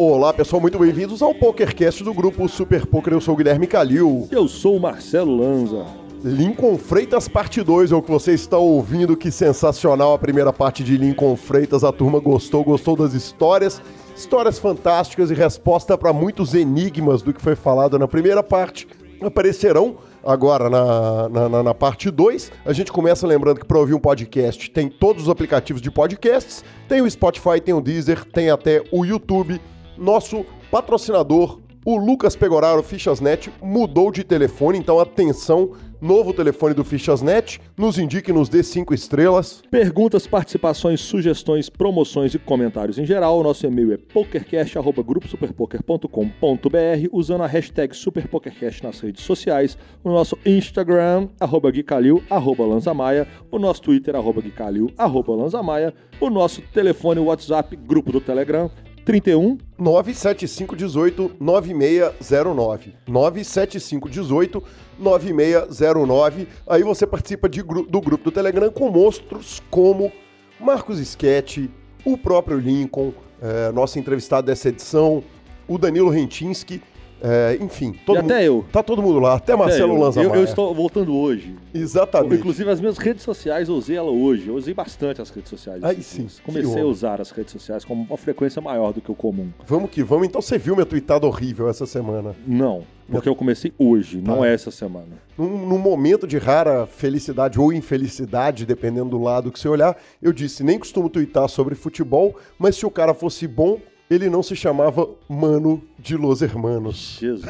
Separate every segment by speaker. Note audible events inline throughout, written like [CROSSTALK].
Speaker 1: Olá pessoal, muito bem-vindos ao PokerCast do grupo Super Poker. Eu sou o Guilherme Calil.
Speaker 2: Eu sou o Marcelo Lanza.
Speaker 1: Lincoln Freitas parte 2 é o que você está ouvindo, que sensacional a primeira parte de Lincoln Freitas. A turma gostou, gostou das histórias, histórias fantásticas e resposta para muitos enigmas do que foi falado na primeira parte. Aparecerão agora na, na, na parte 2. A gente começa lembrando que para ouvir um podcast tem todos os aplicativos de podcasts, tem o Spotify, tem o Deezer, tem até o YouTube nosso patrocinador, o Lucas Pegoraro Fichasnet, mudou de telefone, então atenção, novo telefone do Fichasnet, nos indique, nos dê cinco estrelas.
Speaker 2: Perguntas, participações, sugestões, promoções e comentários em geral. O nosso e-mail é pokercast.gruposuperpoker.com.br usando a hashtag SuperPokerCast nas redes sociais. O nosso Instagram, arroba Guicalil, arroba Lanzamaia. O nosso Twitter, arroba Guicalil, arroba Lanzamaia. O nosso telefone WhatsApp, grupo do Telegram, 31
Speaker 1: 97518 9609. 97518 9609. Aí você participa de, do grupo do Telegram com monstros como Marcos Sketch, o próprio Lincoln, é, nosso entrevistado dessa edição, o Danilo Rentinski é, enfim,
Speaker 2: todo mundo, até eu.
Speaker 1: Tá todo mundo lá, até, até Marcelo eu. Lanza
Speaker 2: eu, eu, estou voltando hoje.
Speaker 1: Exatamente.
Speaker 2: Inclusive, as minhas redes sociais, eu usei ela hoje. Eu usei bastante as redes sociais.
Speaker 1: Aí sim.
Speaker 2: Comecei a usar as redes sociais com uma frequência maior do que o comum.
Speaker 1: Vamos que vamos. Então, você viu minha tweetada horrível essa semana?
Speaker 2: Não. Porque eu comecei hoje, tá. não é essa semana.
Speaker 1: Num, num, momento de rara felicidade ou infelicidade, dependendo do lado que você olhar, eu disse: nem costumo twittar sobre futebol, mas se o cara fosse bom, ele não se chamava Mano de Los Hermanos.
Speaker 2: Jesus.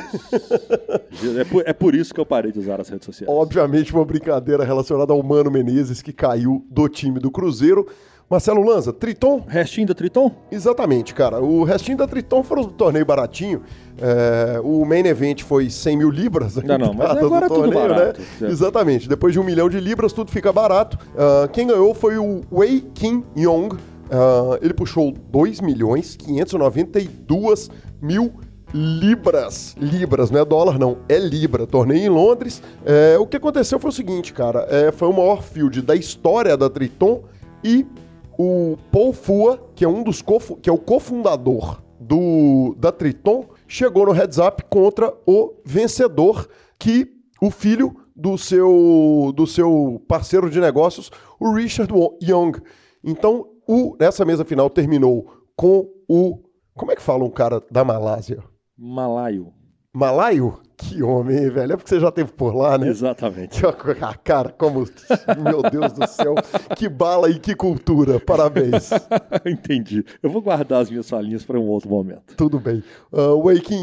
Speaker 2: é, por, é, por, isso que eu parei de usar as redes sociais.
Speaker 1: Obviamente, uma brincadeira relacionada ao Mano Menezes, que caiu do time do Cruzeiro. Marcelo Lanza, Triton?
Speaker 2: Restinho da Triton?
Speaker 1: Exatamente, cara. O restinho da Triton foi um torneio baratinho. É, o main event foi 100 mil libras.
Speaker 2: Não, não, mas agora é tudo né? barato.
Speaker 1: Né? Exatamente. Depois de um milhão de libras, tudo fica barato. Uh, quem ganhou foi o Wei Kim Yong Uh, ele puxou 2 milhões 592 mil libras. Libras, não é dólar, não. É libra. Torneio em Londres. É, o que aconteceu foi o seguinte, cara. É, foi o maior field da história da Triton e o Paul Fua, que é um dos que é o cofundador do da Triton, chegou no heads up contra o vencedor, que o filho do seu do seu parceiro de negócios, o Richard Young. Então, o, nessa mesa final terminou com o. Como é que fala um cara da Malásia?
Speaker 2: Malaio.
Speaker 1: Malaio? Que homem, velho. É porque você já teve por lá, né?
Speaker 2: Exatamente.
Speaker 1: Ah, cara, como. Meu Deus do céu. Que bala e que cultura. Parabéns. [LAUGHS]
Speaker 2: Entendi. Eu vou guardar as minhas falinhas para um outro momento.
Speaker 1: Tudo bem. Uh,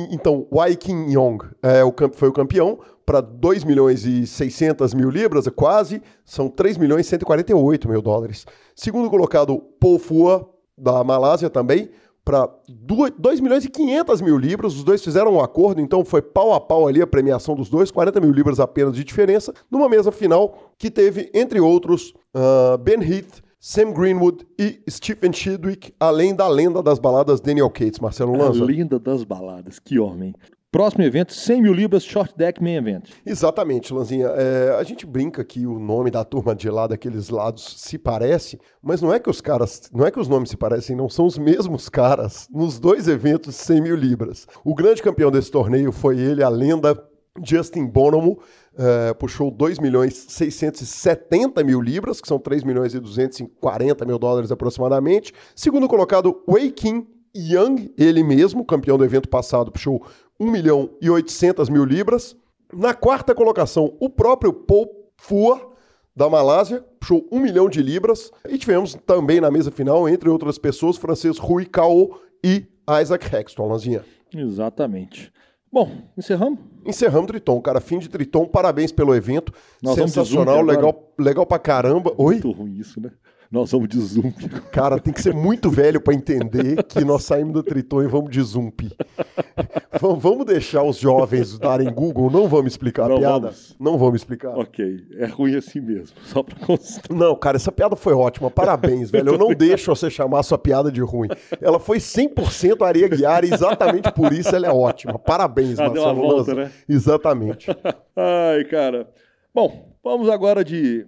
Speaker 1: então, Waikin Yong é, o, foi o campeão para 2 milhões e 600 mil libras, é quase, são 3 milhões e 148 mil dólares. Segundo colocado, Paul Fua, da Malásia também, para 2 milhões e 500 mil libras. Os dois fizeram um acordo, então foi pau a pau ali a premiação dos dois, 40 mil libras apenas de diferença, numa mesa final que teve, entre outros, uh, Ben Heath, Sam Greenwood e Stephen Chidwick, além da lenda das baladas Daniel Cates, Marcelo Lanza.
Speaker 2: A lenda das baladas, que homem. Próximo evento, 100 mil libras, short deck main event.
Speaker 1: Exatamente, Lanzinha. É, a gente brinca que o nome da turma de lá, daqueles lados, se parece, mas não é que os caras, não é que os nomes se parecem, não são os mesmos caras nos dois eventos de 100 mil libras. O grande campeão desse torneio foi ele, a lenda Justin Bonomo, é, puxou 2 milhões 670 mil libras, que são 3 milhões e 240 mil dólares aproximadamente. Segundo colocado, Wei Kim Young, ele mesmo, campeão do evento passado, puxou 1 milhão e 800 mil libras. Na quarta colocação, o próprio Paul Fua, da Malásia, puxou 1 milhão de libras. E tivemos também na mesa final, entre outras pessoas, o francês Rui Cao e Isaac Hexton, Lanzinha.
Speaker 2: Exatamente. Bom, encerramos?
Speaker 1: Encerramos Triton, cara. Fim de Triton, parabéns pelo evento. Nós Sensacional, legal, legal pra caramba. Oi?
Speaker 2: Muito ruim isso, né? Nós vamos de Zump.
Speaker 1: Cara, tem que ser muito velho para entender que nós saímos do Triton e vamos de Zump. vamos deixar os jovens darem Google, não vamos explicar não, a piada. Vamos. Não vamos explicar.
Speaker 2: Ok, é ruim assim mesmo, só pra constar.
Speaker 1: Não, cara, essa piada foi ótima, parabéns, velho. Eu não [LAUGHS] deixo você chamar a sua piada de ruim. Ela foi 100% Areia Guiar e exatamente por isso ela é ótima. Parabéns,
Speaker 2: ah, Marcelo volta, Né?
Speaker 1: Exatamente. [LAUGHS]
Speaker 2: Ai, cara. Bom, vamos agora de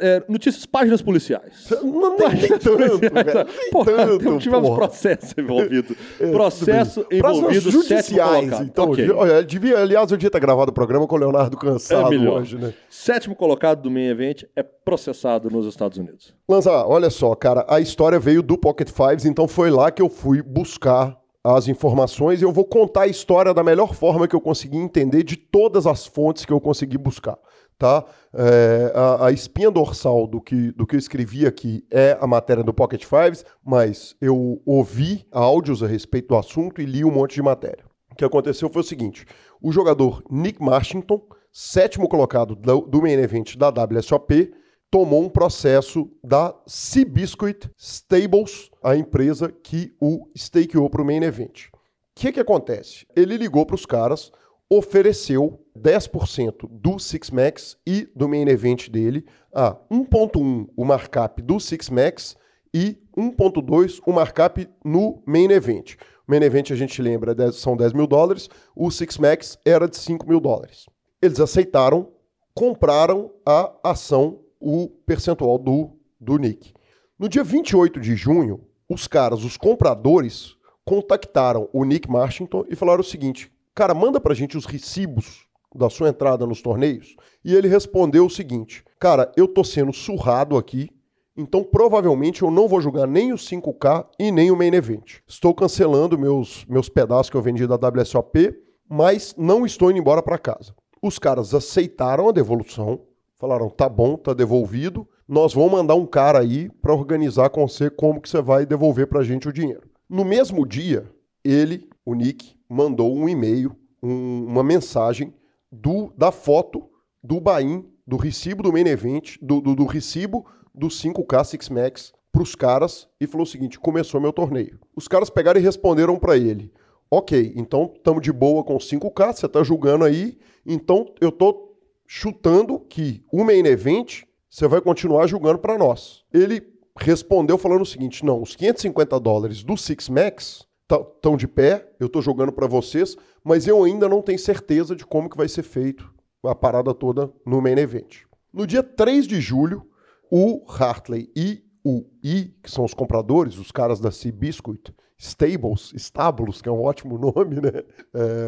Speaker 2: é, notícias, páginas policiais.
Speaker 1: Não, nem, nem tanto, velho. Nem
Speaker 2: Porra,
Speaker 1: tanto,
Speaker 2: tivemos
Speaker 1: porra.
Speaker 2: processo envolvido.
Speaker 1: É,
Speaker 2: processo envolvido,
Speaker 1: judiciais, então.
Speaker 2: Ok.
Speaker 1: Olha, devia, aliás, eu devia ter gravado o programa com o Leonardo cansado
Speaker 2: É
Speaker 1: hoje, né?
Speaker 2: Sétimo colocado do main event é processado nos Estados Unidos.
Speaker 1: Lanza, olha só, cara, a história veio do Pocket Fives, então foi lá que eu fui buscar as informações e eu vou contar a história da melhor forma que eu consegui entender de todas as fontes que eu consegui buscar, tá? É, a, a espinha dorsal do que, do que eu escrevi aqui é a matéria do Pocket Fives, mas eu ouvi áudios a respeito do assunto e li um monte de matéria. O que aconteceu foi o seguinte, o jogador Nick Marshington, sétimo colocado do, do main event da WSOP, tomou um processo da Seabiscuit Stables, a empresa que o stakeou para o main event. O que, que acontece? Ele ligou para os caras, ofereceu 10% do Six Max e do main event dele a 1.1 o markup do Six Max e 1.2 o markup no main event. O main event a gente lembra são 10 mil dólares, o Six Max era de 5 mil dólares. Eles aceitaram, compraram a ação, o percentual do, do Nick. No dia 28 de junho, os caras, os compradores, contactaram o Nick Marshington e falaram o seguinte: cara, manda pra gente os recibos da sua entrada nos torneios. E ele respondeu o seguinte: cara, eu tô sendo surrado aqui, então provavelmente eu não vou jogar nem o 5K e nem o Main Event. Estou cancelando meus, meus pedaços que eu vendi da WSOP, mas não estou indo embora para casa. Os caras aceitaram a devolução, falaram: tá bom, tá devolvido. Nós vamos mandar um cara aí para organizar com você como que você vai devolver pra gente o dinheiro. No mesmo dia, ele, o Nick, mandou um e-mail, um- uma mensagem do, da foto do Bain, do recibo do main event, do, do, do recibo do 5K Six Max pros caras e falou o seguinte: começou meu torneio. Os caras pegaram e responderam para ele: Ok, então estamos de boa com 5K, você tá julgando aí, então eu tô chutando que o main event você vai continuar julgando para nós. Ele respondeu falando o seguinte: não, os 550 dólares do Six Max estão de pé, eu estou jogando para vocês, mas eu ainda não tenho certeza de como que vai ser feito a parada toda no main event. No dia 3 de julho, o Hartley e o I, que são os compradores, os caras da Seabiscuit Stables, Stables, que é um ótimo [LAUGHS] nome, né?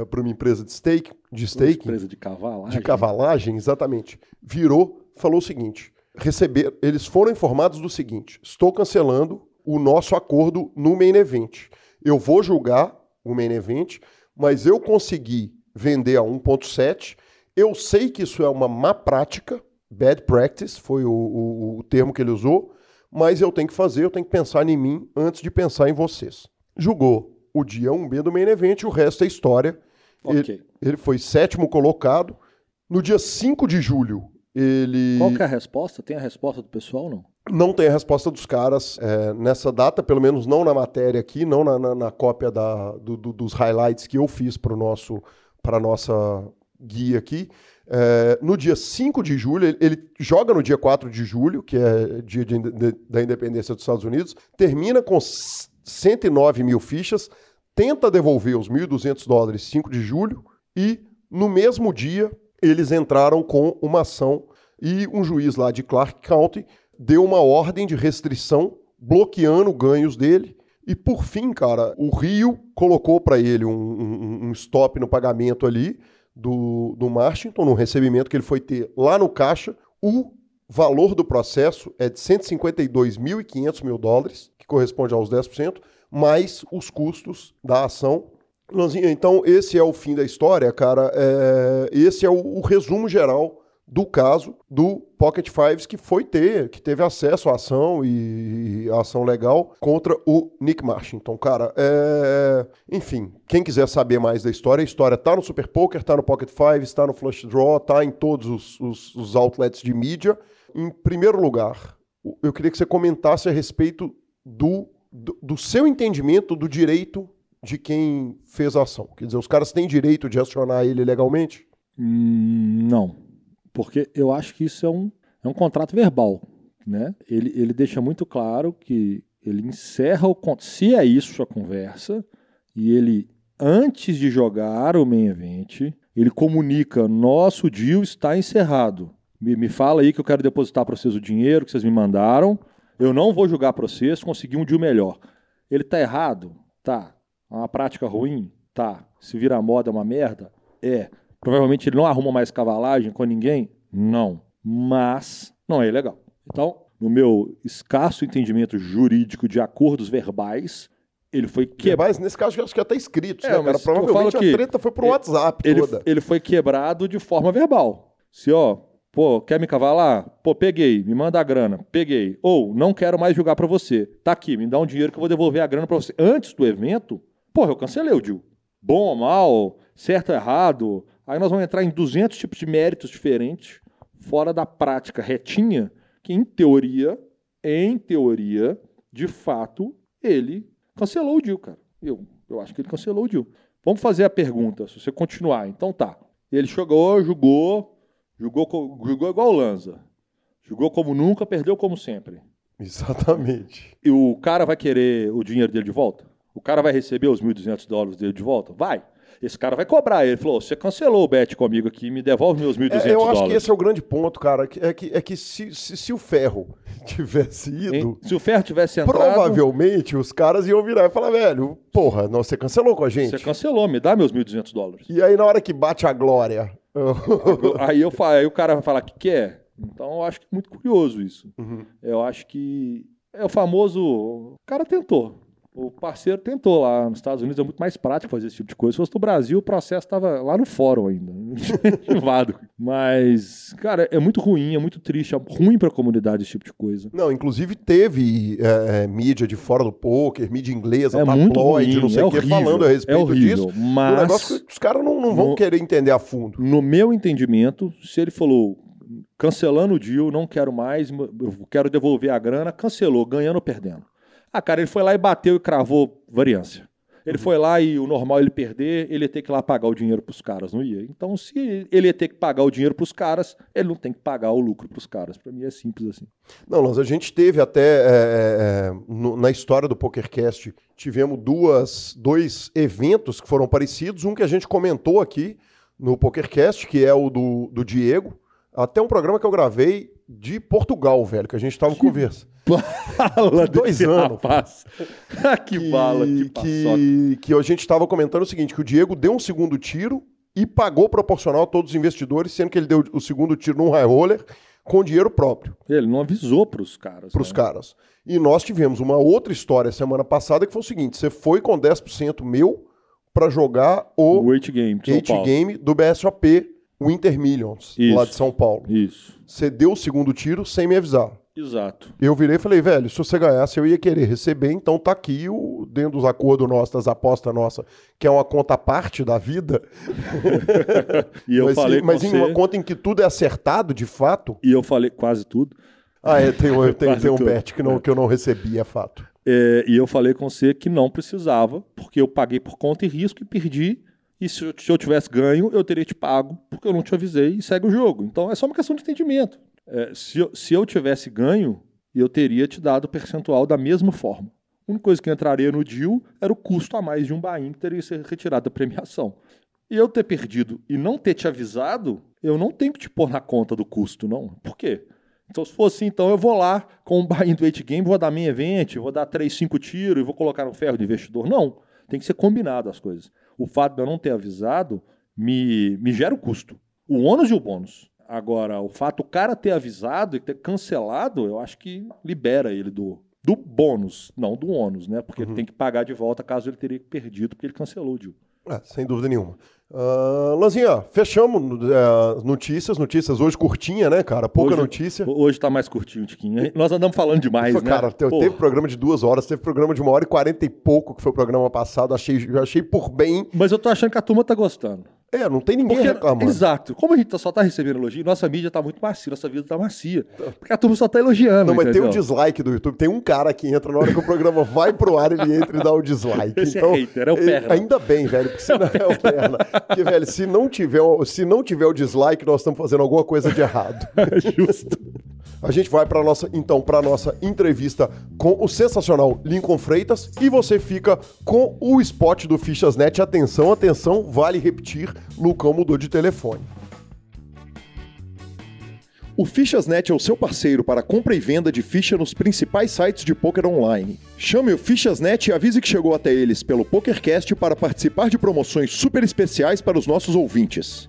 Speaker 1: para uma empresa de stake, de staking
Speaker 2: Empresa de cavalagem.
Speaker 1: de cavalagem, exatamente, virou, falou o seguinte: receber, eles foram informados do seguinte: estou cancelando o nosso acordo no main event. Eu vou julgar o main event, mas eu consegui vender a 1.7. Eu sei que isso é uma má prática, bad practice, foi o, o- o termo que ele usou, mas eu tenho que fazer, eu tenho que pensar em mim antes de pensar em vocês. Julgou o dia 1B do main event, o resto é história.
Speaker 2: Ok.
Speaker 1: Ele, ele foi sétimo colocado. No dia 5 de julho, ele
Speaker 2: Qual que é a resposta? Tem a resposta do pessoal ou não?
Speaker 1: Não tem a resposta dos caras é, nessa data, pelo menos não na matéria aqui, não na, na- na cópia da- do- do- dos highlights que eu fiz para a nossa guia aqui. É, no dia 5 de julho, ele, ele joga no dia 4 de julho, que é dia de de- da independência dos Estados Unidos, termina com s- 109 mil fichas, tenta devolver os 1.200 dólares 5 de julho e no mesmo dia eles entraram com uma ação e um juiz lá de Clark County deu uma ordem de restrição bloqueando ganhos dele. E por fim, cara, o Rio colocou para ele um, um- um stop no pagamento ali do, do Washington, no recebimento que ele foi ter lá no caixa. O valor do processo é de 152.500 mil dólares, que corresponde aos 10%, mais os custos da ação. Lanzinha, Então, esse é o fim da história, cara. É, esse é o, o resumo geral do caso do Pocket Fives que foi ter, que teve acesso à ação e, a ação legal contra o Nick Marshington. Cara, é, enfim, quem quiser saber mais da história, a história tá no Super Poker, tá no Pocket Fives, tá no Flush Draw, tá em todos os, os- os outlets de mídia. Em primeiro lugar, eu queria que você comentasse a respeito do, do, do seu entendimento do direito de quem fez a ação. Quer dizer, os caras têm direito de acionar ele legalmente?
Speaker 2: Hum, não. Porque eu acho que isso é um, é um contrato verbal. Né? Ele, ele deixa muito claro que ele encerra o Se é isso a conversa, e ele, antes de jogar o main event, ele comunica: nosso deal está encerrado. Me, me fala aí que eu quero depositar para vocês o dinheiro que vocês me mandaram. Eu não vou julgar para vocês, consegui um deal melhor. Ele tá errado? Tá. É uma prática ruim? Tá. Se vira moda é uma merda? É. Provavelmente ele não arruma mais cavalagem com ninguém? Não. Mas não é ilegal. Então, no meu escasso entendimento jurídico de acordos verbais, ele foi quebrado.
Speaker 1: Mas nesse caso, acho que até escrito,
Speaker 2: É,
Speaker 1: né, cara?
Speaker 2: eu
Speaker 1: Provavelmente a treta foi pro
Speaker 2: ele-
Speaker 1: WhatsApp
Speaker 2: Ele,
Speaker 1: toda.
Speaker 2: ele foi quebrado de forma verbal. Se, ó, pô, quer me cavalar? Pô, peguei, me manda a grana. Peguei. Ou, não quero mais jogar pra você. Tá aqui, me dá um dinheiro que eu vou devolver a grana pra você. Antes do evento, porra, eu cancelei o deal. Bom ou mal, certo ou errado. Aí nós vamos entrar em 200 tipos de méritos diferentes, fora da prática retinha, que em teoria, em teoria, de fato, ele cancelou o deal, cara. Eu, eu acho que ele cancelou o deal. Vamos fazer a pergunta, se você continuar. Então tá. Ele chegou, jogou, jogou, igual o Lanza. Jogou como nunca, perdeu como sempre.
Speaker 1: Exatamente.
Speaker 2: E o cara vai querer o dinheiro dele de volta? O cara vai receber os 1.200 dólares dele de volta? Vai. Esse cara vai cobrar. Ele falou: você cancelou o bet comigo aqui, me devolve meus 1.200
Speaker 1: É, eu
Speaker 2: dólares.
Speaker 1: acho que esse é o grande ponto, cara. É que, é que se, se, se o ferro [LAUGHS] tivesse
Speaker 2: Hein?
Speaker 1: ido,
Speaker 2: Se o Ferro tivesse entrado,
Speaker 1: provavelmente os caras iam virar e falar, velho, porra, não, você cancelou com a gente.
Speaker 2: você cancelou, me dá meus 1.200 dólares.
Speaker 1: E aí, na hora que bate a glória. [LAUGHS]
Speaker 2: aí, eu, aí o cara vai falar: o que, que é? Então eu acho que é muito curioso isso.
Speaker 1: Uhum.
Speaker 2: Eu acho que é o famoso. O cara tentou. O parceiro tentou lá nos Estados Unidos, é muito mais prático fazer esse tipo de coisa. Se fosse no Brasil, o processo estava lá no fórum ainda, [LAUGHS] arquivado. Mas, cara, é muito ruim, é muito triste, é ruim para a comunidade esse tipo de coisa.
Speaker 1: Não, inclusive teve é, é, mídia de fora do poker, mídia inglesa,
Speaker 2: É
Speaker 1: tabloide,
Speaker 2: ruim,
Speaker 1: não sei
Speaker 2: é
Speaker 1: o que, falando a
Speaker 2: é
Speaker 1: respeito
Speaker 2: horrível,
Speaker 1: disso. Um
Speaker 2: mas-
Speaker 1: negócio que os caras não, não vão
Speaker 2: No-
Speaker 1: querer entender a fundo.
Speaker 2: No meu entendimento, se ele falou cancelando o deal, não quero mais, quero devolver a grana, cancelou, ganhando ou perdendo. Ah, cara, ele foi lá e bateu e cravou variância. Ele foi lá e o normal é ele perder, ele ia ter que ir lá pagar o dinheiro pros caras, não ia. Então, se ele ia ter que pagar o dinheiro pros caras, ele não tem que pagar o lucro pros caras. Pra mim é simples assim.
Speaker 1: Não, nós a gente teve até é, é, no- na história do PokerCast, tivemos duas, dois eventos que foram parecidos. Um que a gente comentou aqui no PokerCast, que é o do, do Diego. Até um programa que eu gravei de Portugal, velho, que a gente tava conversando.
Speaker 2: Bala
Speaker 1: Dois anos.
Speaker 2: rapaz. [LAUGHS] Ah, que, bala, que paçoca.
Speaker 1: que, que a gente estava comentando o seguinte, que o Diego deu um segundo tiro e pagou proporcional a todos os investidores, sendo que ele deu o segundo tiro num high roller com dinheiro próprio
Speaker 2: Ele não avisou pros caras.
Speaker 1: para os
Speaker 2: né?
Speaker 1: caras. E nós tivemos uma outra história semana passada que foi o seguinte, você foi com 10% meu para jogar
Speaker 2: O
Speaker 1: o
Speaker 2: Eight Game.
Speaker 1: Game do BSOP, o Inter Millions,
Speaker 2: Isso.
Speaker 1: lá de São Paulo.
Speaker 2: Isso,
Speaker 1: Você deu o segundo tiro sem me avisar.
Speaker 2: Exato.
Speaker 1: Eu virei e falei, velho, se você ganhasse, eu ia querer receber, então tá aqui o, dentro dos acordos nossos, das apostas nossas, que é uma conta parte da vida. [LAUGHS]
Speaker 2: E eu
Speaker 1: mas
Speaker 2: falei
Speaker 1: em, mas em
Speaker 2: você,
Speaker 1: uma conta em que tudo é acertado, de fato.
Speaker 2: e eu falei quase tudo.
Speaker 1: Ah, é, tem, um- tem,
Speaker 2: Quase
Speaker 1: tem um bet que, não, que eu não recebi, é fato.
Speaker 2: É, e eu falei com você que não precisava, porque eu paguei por conta e risco e perdi. E se eu, se eu tivesse ganho, eu teria te pago, porque eu não te avisei e segue o jogo. Então é só uma questão de entendimento. É, se, eu, se eu tivesse ganho, eu teria te dado o percentual da mesma forma. A única coisa que entraria no deal era o custo a mais de um buy-in que teria que ser retirado da premiação. E eu ter perdido e não ter te avisado, eu não tenho que te pôr na conta do custo, não. Por quê? Então, se for assim, então eu vou lá com o buy-in do 8 game, vou dar minha event, vou dar 3, 5 tiros e vou colocar no ferro do investidor. Não. Tem que ser combinado as coisas. O fato de eu não ter avisado me, me gera o custo. O ônus e o bônus. Agora, o fato do cara ter avisado e ter cancelado, eu acho que libera ele do, do bônus, não do ônus, né? Porque ele tem que pagar de volta caso ele teria perdido, porque ele cancelou o deal.
Speaker 1: É, sem dúvida nenhuma. Ah, Lanzinha, fechamos é, notícias, notícias hoje curtinha, né, cara? Pouca
Speaker 2: Hoje-
Speaker 1: notícia.
Speaker 2: Hoje tá mais curtinho, Tiquinho. Nós andamos falando demais, né?
Speaker 1: cara, te-
Speaker 2: Pô,
Speaker 1: teve programa de duas horas, teve programa de uma hora e quarenta e pouco, que foi o programa passado. Achei, eu achei por bem.
Speaker 2: Mas eu tô achando que a turma tá gostando.
Speaker 1: É, não tem ninguém
Speaker 2: Porque,
Speaker 1: reclamando.
Speaker 2: exato. Como a gente só tá recebendo elogio, nossa mídia tá muito macia, nossa vida tá macia. Porque a turma só tá elogiando,
Speaker 1: Não, mas tem
Speaker 2: entendeu?
Speaker 1: um dislike do YouTube. Tem um cara que entra na hora que o programa vai pro ar, ele entra e dá o dislike. [LAUGHS]
Speaker 2: Esse é
Speaker 1: então,
Speaker 2: hater, é o perna.
Speaker 1: Ainda bem, velho, porque se não é o perna. Porque, velho, se não, tiver, se não tiver o dislike, nós estamos fazendo alguma coisa de errado. [LAUGHS]
Speaker 2: Justo.
Speaker 1: A gente vai para nossa, então, para nossa entrevista com o sensacional Lincoln Freitas e você fica com o spot do Fichasnet. Atenção, atenção, vale repetir, Lucão mudou de telefone. O Fichasnet é o seu parceiro para compra e venda de ficha nos principais sites de poker online. Chame o Fichasnet e avise que chegou até eles pelo PokerCast para participar de promoções super especiais para os nossos ouvintes.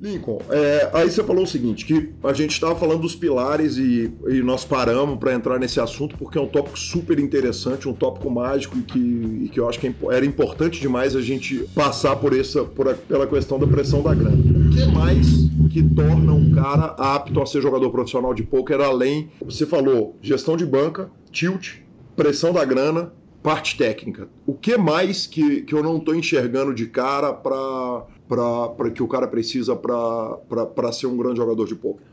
Speaker 3: Lincoln, é, aí você falou o seguinte, que a gente estava falando dos pilares e, e nós paramos para entrar nesse assunto porque é um tópico super interessante, um tópico mágico e que, e que eu acho que é era importante demais a gente passar por essa, por a, pela questão da pressão da grana. O que mais que torna um cara apto a ser jogador profissional de poker além, você falou, gestão de banca, tilt, pressão da grana, parte técnica. O que mais que, que eu não estou enxergando de cara para que o cara precisa para ser um grande jogador de poker?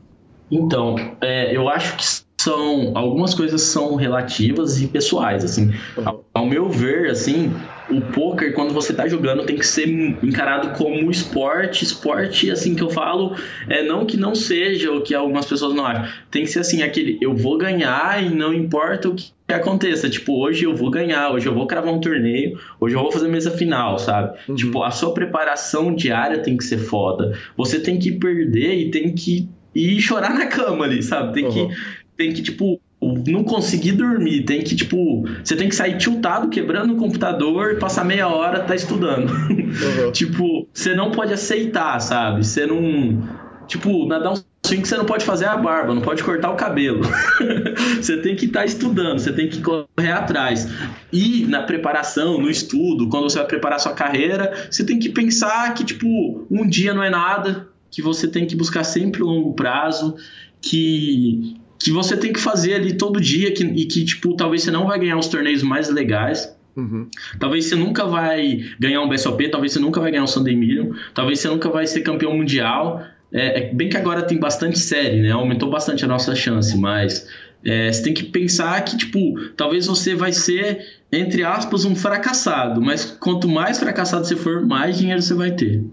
Speaker 4: Então, é, eu acho que são algumas coisas são relativas e pessoais, assim. Uhum. Ao, ao, meu ver, assim, o poker quando você tá jogando tem que ser encarado como esporte, esporte assim que eu falo, é não que não seja o que algumas pessoas não acham. Tem que ser assim aquele eu vou ganhar e não importa o que aconteça, tipo, hoje eu vou ganhar, hoje eu vou cravar um torneio, hoje eu vou fazer mesa final, sabe? Uhum. Tipo, a sua preparação diária tem que ser foda. Você tem que perder e tem que ir chorar na cama ali, sabe? Tem uhum. que tem que tipo não conseguir dormir, tem que, tipo, você tem que sair tiltado, quebrando o computador, passar meia hora tá estudando. Uhum. [LAUGHS] tipo, você não pode aceitar, sabe? Você não. Tipo, nadar um swing que você não pode fazer a barba, não pode cortar o cabelo. [LAUGHS] você tem que estar tá estudando, você tem que correr atrás. E na preparação, no estudo, quando você vai preparar sua carreira, você tem que pensar que, tipo, um dia não é nada, que você tem que buscar sempre o longo prazo, que que você tem que fazer ali todo dia que, e que, tipo, talvez você não vai ganhar os torneios mais legais. Uhum. Talvez você nunca vai ganhar um BSOP, talvez você nunca vai ganhar um Sunday Million, talvez você nunca vai ser campeão mundial. É, é, bem que agora tem bastante série, né? Aumentou bastante a nossa chance, mas é, você tem que pensar que, tipo, talvez você vai ser, entre aspas, um fracassado, mas quanto mais fracassado você for, mais dinheiro você vai ter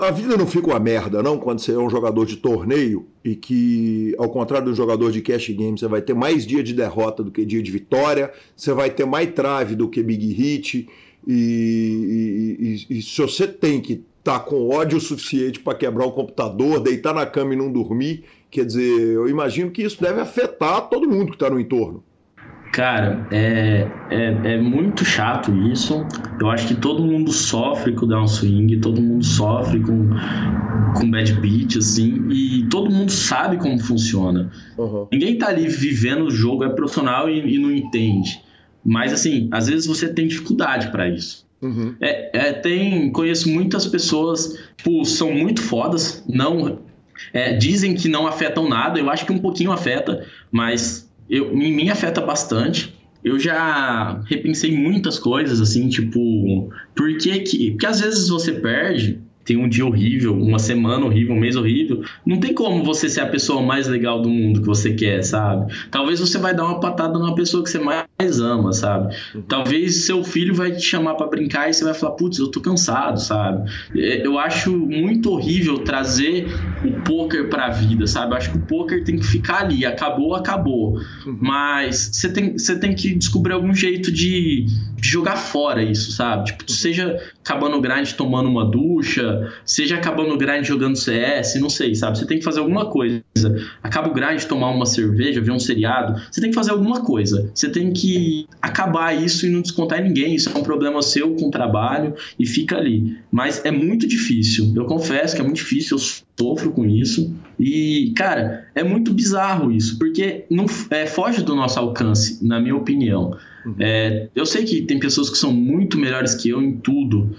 Speaker 3: a vida não fica uma merda, não, quando você é um jogador de torneio e que, ao contrário do jogador de cash game, você vai ter mais dia de derrota do que dia de vitória, você vai ter mais trave do que big hit, e, e, e se você tem que estar tá com ódio suficiente para quebrar o computador, deitar na cama e não dormir, quer dizer, eu imagino que isso deve afetar todo mundo que está no entorno.
Speaker 4: Cara, é, é, é, muito chato isso. Eu acho que todo mundo sofre com downswing, todo mundo sofre com, com bad beat, assim, e todo mundo sabe como funciona. Uhum. Ninguém tá ali vivendo o jogo, é profissional e, e, não entende. Mas, assim, às vezes você tem dificuldade para isso. Uhum. É, é, tem, conheço muitas pessoas, tipo, são muito fodas, não é, dizem que não afetam nada, eu acho que um pouquinho afeta, mas eu, em mim afeta bastante. Eu já repensei muitas coisas, assim, tipo, por que que. Porque às vezes você perde tem um dia horrível, uma semana horrível, um mês horrível, não tem como você ser a pessoa mais legal do mundo que você quer, sabe? Talvez você vai dar uma patada numa pessoa que você mais ama, sabe? Talvez seu filho vai te chamar para brincar e você vai falar, putz, eu tô cansado, sabe? É, eu acho muito horrível trazer o poker pra vida, sabe? Eu acho que o poker tem que ficar ali, acabou, acabou. Uhum. Mas você tem, você tem que descobrir algum jeito de, de jogar fora isso, sabe? Tipo, seja acabando o grind tomando uma ducha, seja acabando o grind jogando CS, não sei, sabe? Você tem que fazer alguma coisa. Acaba o grind, tomar uma cerveja, ver um seriado. Você tem que fazer alguma coisa. Você tem que acabar isso e não descontar em ninguém. Isso é um problema seu com o trabalho e fica ali. Mas é muito difícil. Eu confesso que é muito difícil. Eu sofro com isso. E, cara, é muito bizarro isso, porque não é, foge do nosso alcance, na minha opinião. Uhum. É, eu sei que tem pessoas que são muito melhores que eu em tudo,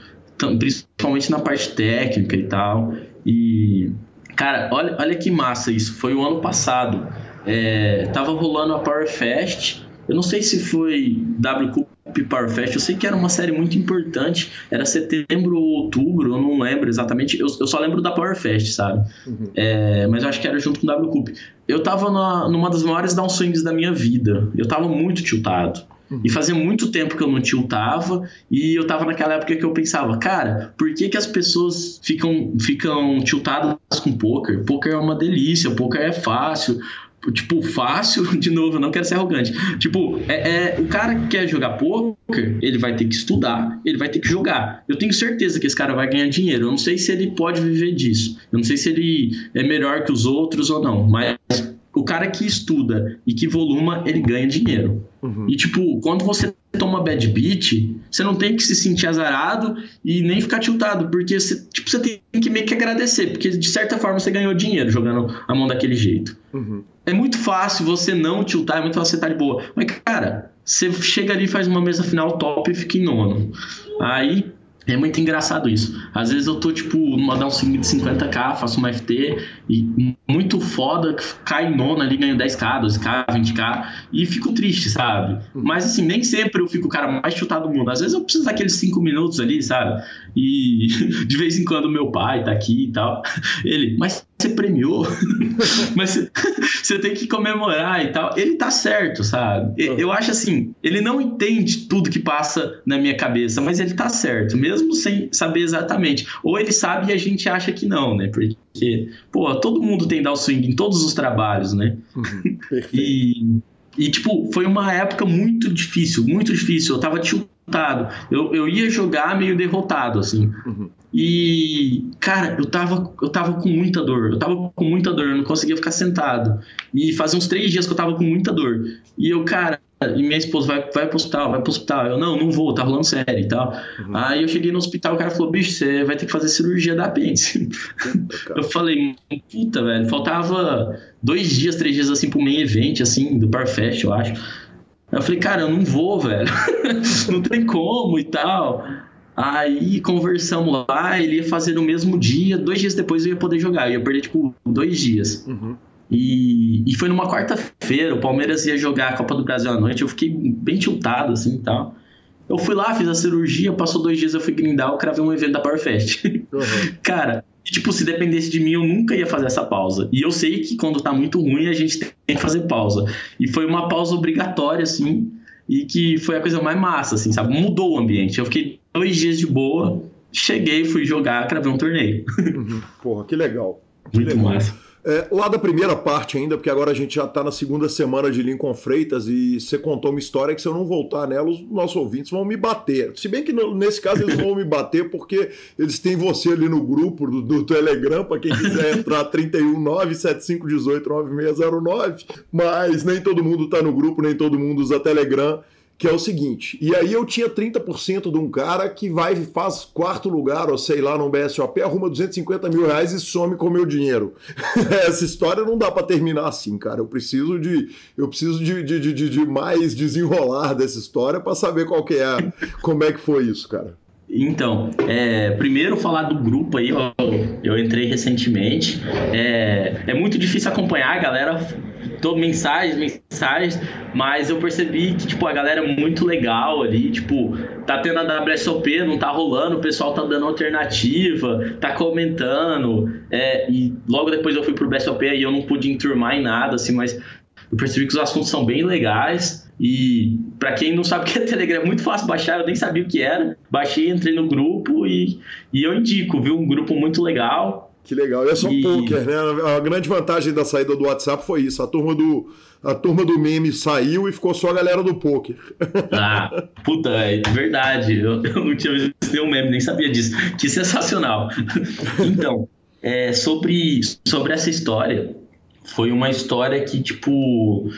Speaker 4: principalmente na parte técnica e tal. E, cara, olha, olha que massa isso. Foi o ano passado. É, tava rolando a Power Fest. Eu não sei se foi WCUP Cup Power Fest, eu sei que era uma série muito importante, era setembro ou outubro, eu não lembro exatamente, eu, eu só lembro da Power Fest, sabe? Uhum. É, mas eu acho que era junto com o W Cup. Eu tava na, numa das maiores downswings da minha vida, eu tava muito tiltado. Uhum. E fazia muito tempo que eu não tiltava, e eu tava naquela época que eu pensava, cara, por que, que as pessoas ficam, ficam tiltadas com poker? Poker é uma delícia, poker é fácil. Tipo, fácil, [LAUGHS] de novo, não quero ser arrogante. Tipo, é, é, o cara que quer jogar poker, ele vai ter que estudar, ele vai ter que jogar. Eu tenho certeza que esse cara vai ganhar dinheiro. Eu não sei se ele pode viver disso. Eu não sei se ele é melhor que os outros ou não, mas o cara que estuda e que voluma, ele ganha dinheiro. Uhum. E, tipo, quando você toma bad beat, você não tem que se sentir azarado e nem ficar tiltado, porque você, tipo, você tem que meio que agradecer, porque de certa forma você ganhou dinheiro jogando a mão daquele jeito. Uhum. É muito fácil você não tiltar, é muito fácil você estar de boa. Mas, cara, você chega ali, faz uma mesa final top e fica em nono. Aí é muito engraçado isso. Às vezes eu tô, tipo, numa downstream de 50k, faço uma FT e muito foda, cai nona ali, ganho 10k, 12k, 20k e fico triste, sabe? Mas assim, nem sempre eu fico o cara mais chutado do mundo. Às vezes eu preciso daqueles 5 minutos ali, sabe? E [LAUGHS] de vez em quando meu pai tá aqui e tal. Ele, mas você premiou, [LAUGHS] mas você tem que comemorar e tal. Ele tá certo, sabe? Eu acho assim, ele não entende tudo que passa na minha cabeça, mas ele tá certo, mesmo sem saber exatamente. Ou ele sabe e a gente acha que não, né? Porque, pô, todo mundo tem dar swing em todos os trabalhos, né? Uhum, [LAUGHS] e, e, tipo, foi uma época muito difícil, muito difícil. Eu tava tiltado. Eu, eu ia jogar meio derrotado, assim. Uhum. E, cara, eu tava, eu tava com muita dor. Eu tava com muita dor, eu não conseguia ficar sentado. E fazia uns três dias que eu tava com muita dor. E eu, cara, e minha esposa vai, vai pro hospital, vai pro hospital. Eu, não, não vou, tá rolando sério e tal. Uhum. Aí eu cheguei no hospital, o cara falou, bicho, você vai ter que fazer cirurgia da apêndice. [LAUGHS] eu falei, puta, velho, faltava dois dias, três dias assim pro main event, assim, do Parfest, eu acho. Eu falei, cara, eu não vou, velho. [LAUGHS] não tem como e tal. Aí conversamos lá, ele ia fazer no mesmo dia, dois dias depois eu ia poder jogar. Eu ia perder, tipo, dois dias. Uhum. E, e foi numa quarta-feira, o Palmeiras ia jogar a Copa do Brasil à noite, eu fiquei bem tiltado, assim, e tal. Eu fui lá, fiz a cirurgia, passou dois dias, eu fui grindar, eu cravei um evento da Powerfest. Uhum. [LAUGHS] Cara, tipo, se dependesse de mim, eu nunca ia fazer essa pausa. E eu sei que quando tá muito ruim, a gente tem que fazer pausa. E foi uma pausa obrigatória, assim, e que foi a coisa mais massa, assim, sabe? Mudou o ambiente. Eu fiquei dois dias de boa, cheguei, fui jogar, cravei um torneio.
Speaker 3: Uhum. Porra, que legal.
Speaker 4: Que Muito legal. massa.
Speaker 3: É, lá da primeira parte ainda, porque agora a gente já está na segunda semana de Lincoln Freitas e você contou uma história que se eu não voltar nela, os nossos ouvintes vão me bater. Se bem que nesse caso eles vão me bater porque eles têm você ali no grupo do, do Telegram, para quem quiser entrar, [LAUGHS] 31975189609, mas nem todo mundo está no grupo, nem todo mundo usa Telegram que é o seguinte, e aí eu tinha 30% de um cara que vai faz quarto lugar, ou sei lá, no BSOP, arruma 250 mil reais e some com o meu dinheiro. [LAUGHS] Essa história não dá para terminar assim, cara. Eu preciso de eu preciso de, de, de, de mais desenrolar dessa história para saber qual que é, como é que foi isso, cara.
Speaker 4: Então, é, primeiro falar do grupo aí, ó, eu entrei recentemente. É, é muito difícil acompanhar, a galera tô mensagens, mensagens, mas eu percebi que, tipo, a galera é muito legal ali, tipo, tá tendo a WSOP, não tá rolando, o pessoal tá dando alternativa, tá comentando, é, e logo depois eu fui pro BSOP e eu não pude enturmar em nada, assim, mas eu percebi que os assuntos são bem legais e para quem não sabe o que é Telegram, é muito fácil baixar, eu nem sabia o que era. Baixei, entrei no grupo e, e eu indico, viu? Um grupo muito legal.
Speaker 3: Que legal. E é só e... poker, né? A grande vantagem da saída do WhatsApp foi isso. A turma do, a turma do meme saiu e ficou só a galera do poker.
Speaker 4: Ah, [LAUGHS] puta, é verdade. Eu, eu não tinha visto nenhum meme, nem sabia disso. Que sensacional. Então, é, sobre, sobre essa história, foi uma história que, tipo,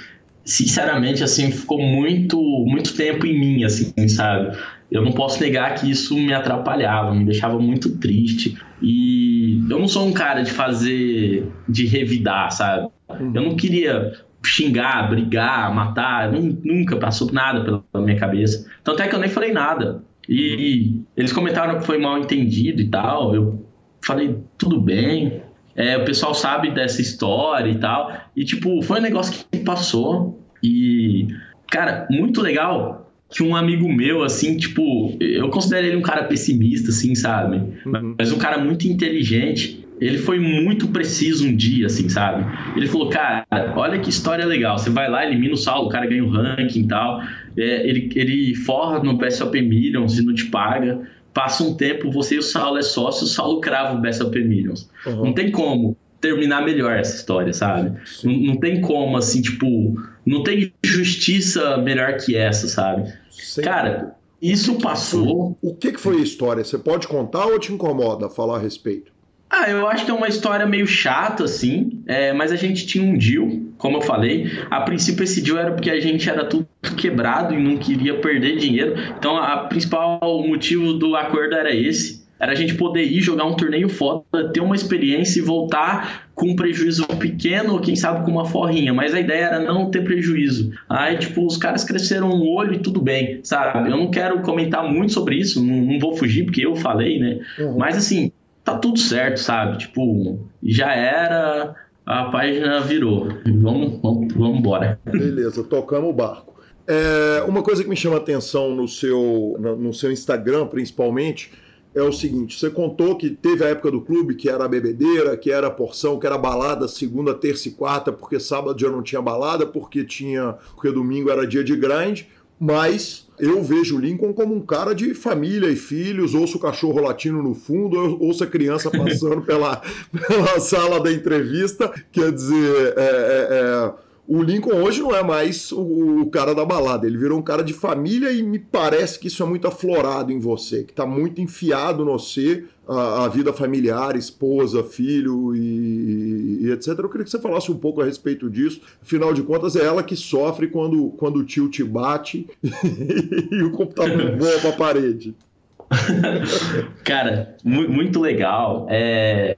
Speaker 4: sinceramente, assim, ficou muito, muito tempo em mim, assim, sabe? Eu não posso negar que isso me atrapalhava, me deixava muito triste. E eu não sou um cara de fazer, de revidar, sabe? Eu não queria xingar, brigar, matar, nunca passou nada pela minha cabeça. Tanto é que eu nem falei nada. E eles comentaram que foi mal entendido e tal. Eu falei, tudo bem. É, o pessoal sabe dessa história e tal. E, tipo, foi um negócio que passou. E, cara, muito legal que um amigo meu, assim, tipo, eu considero ele um cara pessimista, assim, sabe? Uhum. Mas um cara muito inteligente. Ele foi muito preciso um dia, assim, sabe? Ele falou, cara, olha que história legal. Você vai lá, elimina o Saulo, o cara ganha o ranking e tal. É, ele, ele forra no BSOP Millions e não te paga. Passa um tempo, você e o Saulo é sócio, o Saulo crava o BSOP Millions. Uhum. Não tem como terminar melhor essa história, sabe? Não, não, tem como, assim, tipo, não tem justiça melhor que essa, sabe? Sem Cara, isso que passou.
Speaker 3: o que, que foi a história? Você pode contar ou te incomoda falar a respeito?
Speaker 4: Ah, eu acho que é uma história meio chata, assim, é, mas a gente tinha um deal, como eu falei. A princípio, esse deal era porque a gente era tudo quebrado e não queria perder dinheiro. Então, a principal motivo do acordo era esse. Era a gente poder ir jogar um torneio foda, ter uma experiência e voltar com um prejuízo pequeno, ou quem sabe com uma forrinha. Mas a ideia era não ter prejuízo. Aí, tipo, os caras cresceram um olho e tudo bem, sabe? Eu não quero comentar muito sobre isso, não, não vou fugir porque eu falei, né? Uhum. Mas assim, tá tudo certo, sabe? Tipo, já era, a página virou. Vamos, vamos, vamos embora.
Speaker 3: Beleza, tocamos o barco. É, uma coisa que me chama atenção no seu, no seu Instagram, principalmente, é o seguinte: você contou que teve a época do clube que era a bebedeira, que era a porção, que era balada segunda, terça e quarta, porque sábado já não tinha balada, porque tinha, porque domingo era dia de grind, mas eu vejo o Lincoln como um cara de família e filhos, ouço o cachorro latindo no fundo, ouço a criança passando [LAUGHS] pela, pela sala da entrevista, quer dizer, é, é, é o Lincoln hoje não é mais o, o, cara da balada, ele virou um cara de família e me parece que isso é muito aflorado em você, que está muito enfiado no você, a, a, vida familiar, esposa, filho e, e, etc. Eu queria que você falasse um pouco a respeito disso. Afinal de contas, é ela que sofre quando, quando o tio te bate [LAUGHS] e o computador [LAUGHS] voa para a parede.
Speaker 4: Cara, muito legal. É,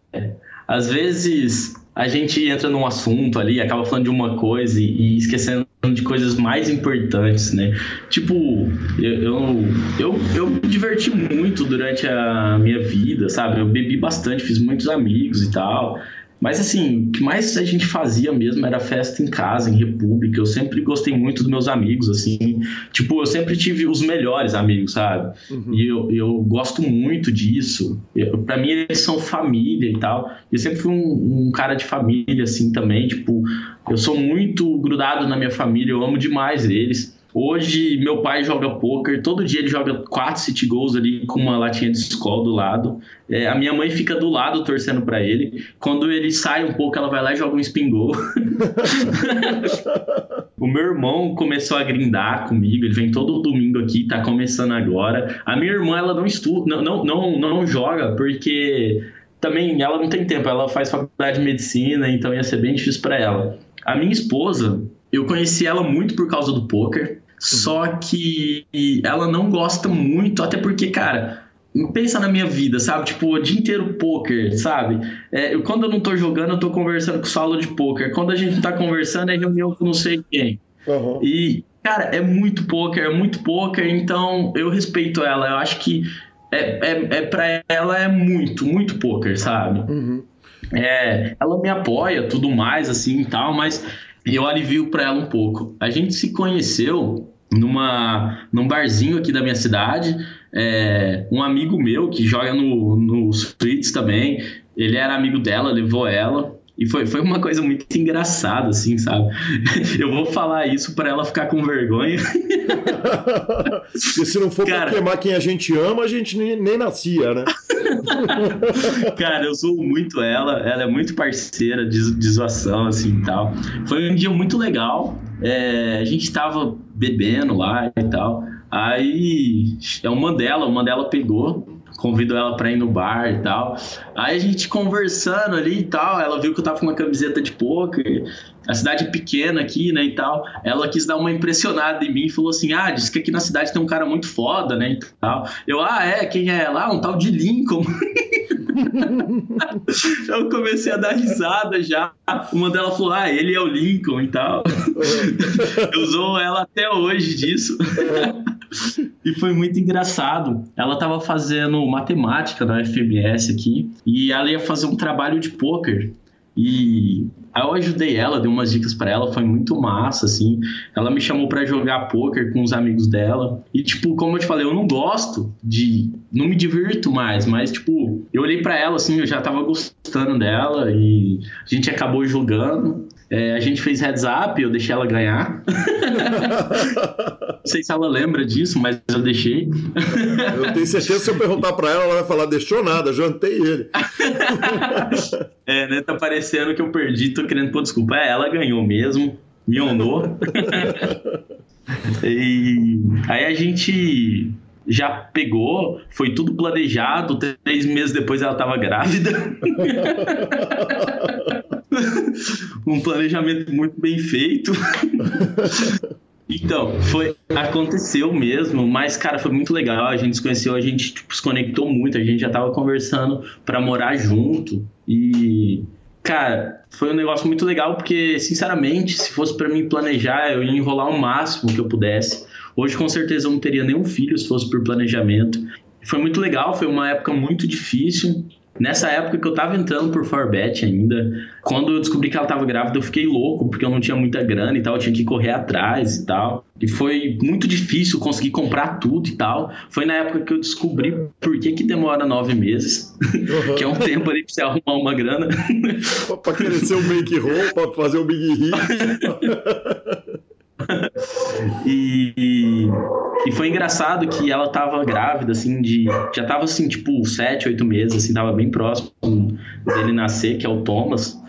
Speaker 4: às vezes a gente entra num assunto ali, acaba falando de uma coisa e, e esquecendo de coisas mais importantes, né? Tipo, eu, eu, eu, eu, me diverti muito durante a minha vida, sabe? Eu bebi bastante, fiz muitos amigos e tal. Mas assim, o que mais a gente fazia mesmo era festa em casa, em república. Eu sempre gostei muito dos meus amigos, assim. Tipo, eu sempre tive os melhores amigos, sabe? Uhum. E eu, eu gosto muito disso. para mim, eles são família e tal. Eu sempre fui um, um, cara de família, assim, também. Tipo, eu sou muito grudado na minha família, eu amo demais eles. Hoje, meu pai joga poker, todo dia ele joga quatro city goals ali com uma latinha de escola do lado. É, a minha mãe fica do lado torcendo para ele. Quando ele sai um pouco, ela vai lá e joga um spin goal. [LAUGHS] o meu irmão começou a grindar comigo, ele vem todo domingo aqui, tá começando agora. A minha irmã, ela não estuda, não, não, não, não joga porque também ela não tem tempo, ela faz faculdade de medicina, então ia ser bem difícil para ela. A minha esposa, eu conheci ela muito por causa do poker. Só que ela não gosta muito, até porque, cara, pensa na minha vida, sabe? Tipo, o dia inteiro poker, sabe? É, quando eu não tô jogando, eu tô conversando com o solo de poker. Quando a gente tá conversando, é reunião com não sei quem. Uhum. E, cara, é muito poker, é muito poker, então eu respeito ela. Eu acho que é, é, é pra ela é muito, muito poker, sabe? Uhum. É, ela me apoia, tudo mais, assim e tal, mas eu alivio para ela um pouco. A gente se conheceu numa, num barzinho aqui da minha cidade. É, um amigo meu que joga no, no Fritz também, ele era amigo dela, levou ela. E foi, foi uma coisa muito engraçada, assim, sabe? [LAUGHS] Eu vou falar isso para ela ficar com vergonha. [LAUGHS]
Speaker 3: Porque se não for Cara... pra queimar quem a gente ama, a gente nem, nem nascia, né? [LAUGHS]
Speaker 4: Cara, eu sou muito ela, ela é muito parceira de, de zoação, assim e tal. Foi um dia muito legal. É, a gente tava bebendo lá e tal. Aí é uma dela, uma dela pegou convidou ela para ir no bar e tal. Aí a gente conversando ali e tal, ela viu que eu tava com uma camiseta de poker, a cidade pequena aqui, né, e tal. Ela quis dar uma impressionada em mim e falou assim: "Ah, diz que aqui na cidade tem um cara muito foda, né, e tal". Eu: "Ah, é, quem é lá? Um tal de Lincoln". [LAUGHS] eu comecei a dar risada já. Uma delas falou: Ah, ele é o Lincoln e tal. [LAUGHS] eu usou ela até hoje disso. [LAUGHS] e foi muito engraçado. Ela estava fazendo matemática na FMS aqui e ela ia fazer um trabalho de poker. E Aí eu ajudei ela, dei umas dicas para ela, foi muito massa, assim. Ela me chamou para jogar poker com os amigos dela. E, tipo, como eu te falei, eu não gosto de. Não me divirto mais, mas, tipo, eu olhei para ela, assim, eu já tava gostando dela e a gente acabou jogando. É, a gente fez heads up, eu deixei ela ganhar. [LAUGHS] Não sei se ela lembra disso, mas eu deixei.
Speaker 3: eu tenho certeza que se eu perguntar para ela, ela vai falar: deixou nada, jantei ele.
Speaker 4: é, né? Tá parecendo que eu perdi, tô querendo pôr desculpa. É, ela ganhou mesmo, me honrou. [LAUGHS] e aí a gente já pegou, foi tudo planejado. Três meses depois ela tava grávida. [LAUGHS] um planejamento muito bem feito. [LAUGHS] Então, foi, aconteceu mesmo, mas, cara, foi muito legal. A gente se conheceu, a gente tipo, se conectou muito, a gente já tava conversando para morar junto. E, cara, foi um negócio muito legal, porque, sinceramente, se fosse para mim planejar, eu ia enrolar o máximo que eu pudesse. Hoje, com certeza, eu não teria nenhum filho se fosse por planejamento. Foi muito legal, foi uma época muito difícil. Nessa época que eu tava entrando por Forbet ainda, quando eu descobri que ela tava grávida, eu fiquei louco, porque eu não tinha muita grana e tal, eu tinha que correr atrás e tal. E foi muito difícil conseguir comprar tudo e tal. Foi na época que eu descobri por que, que demora nove meses, uhum. [LAUGHS] que é um tempo ali pra você arrumar uma grana.
Speaker 3: pra crescer o make roll, pra fazer o big hit. [LAUGHS]
Speaker 4: e, e foi engraçado que ela tava grávida, assim, de. Já tava assim, tipo, sete, oito meses, assim, tava bem próximo dele nascer, que é o Thomas.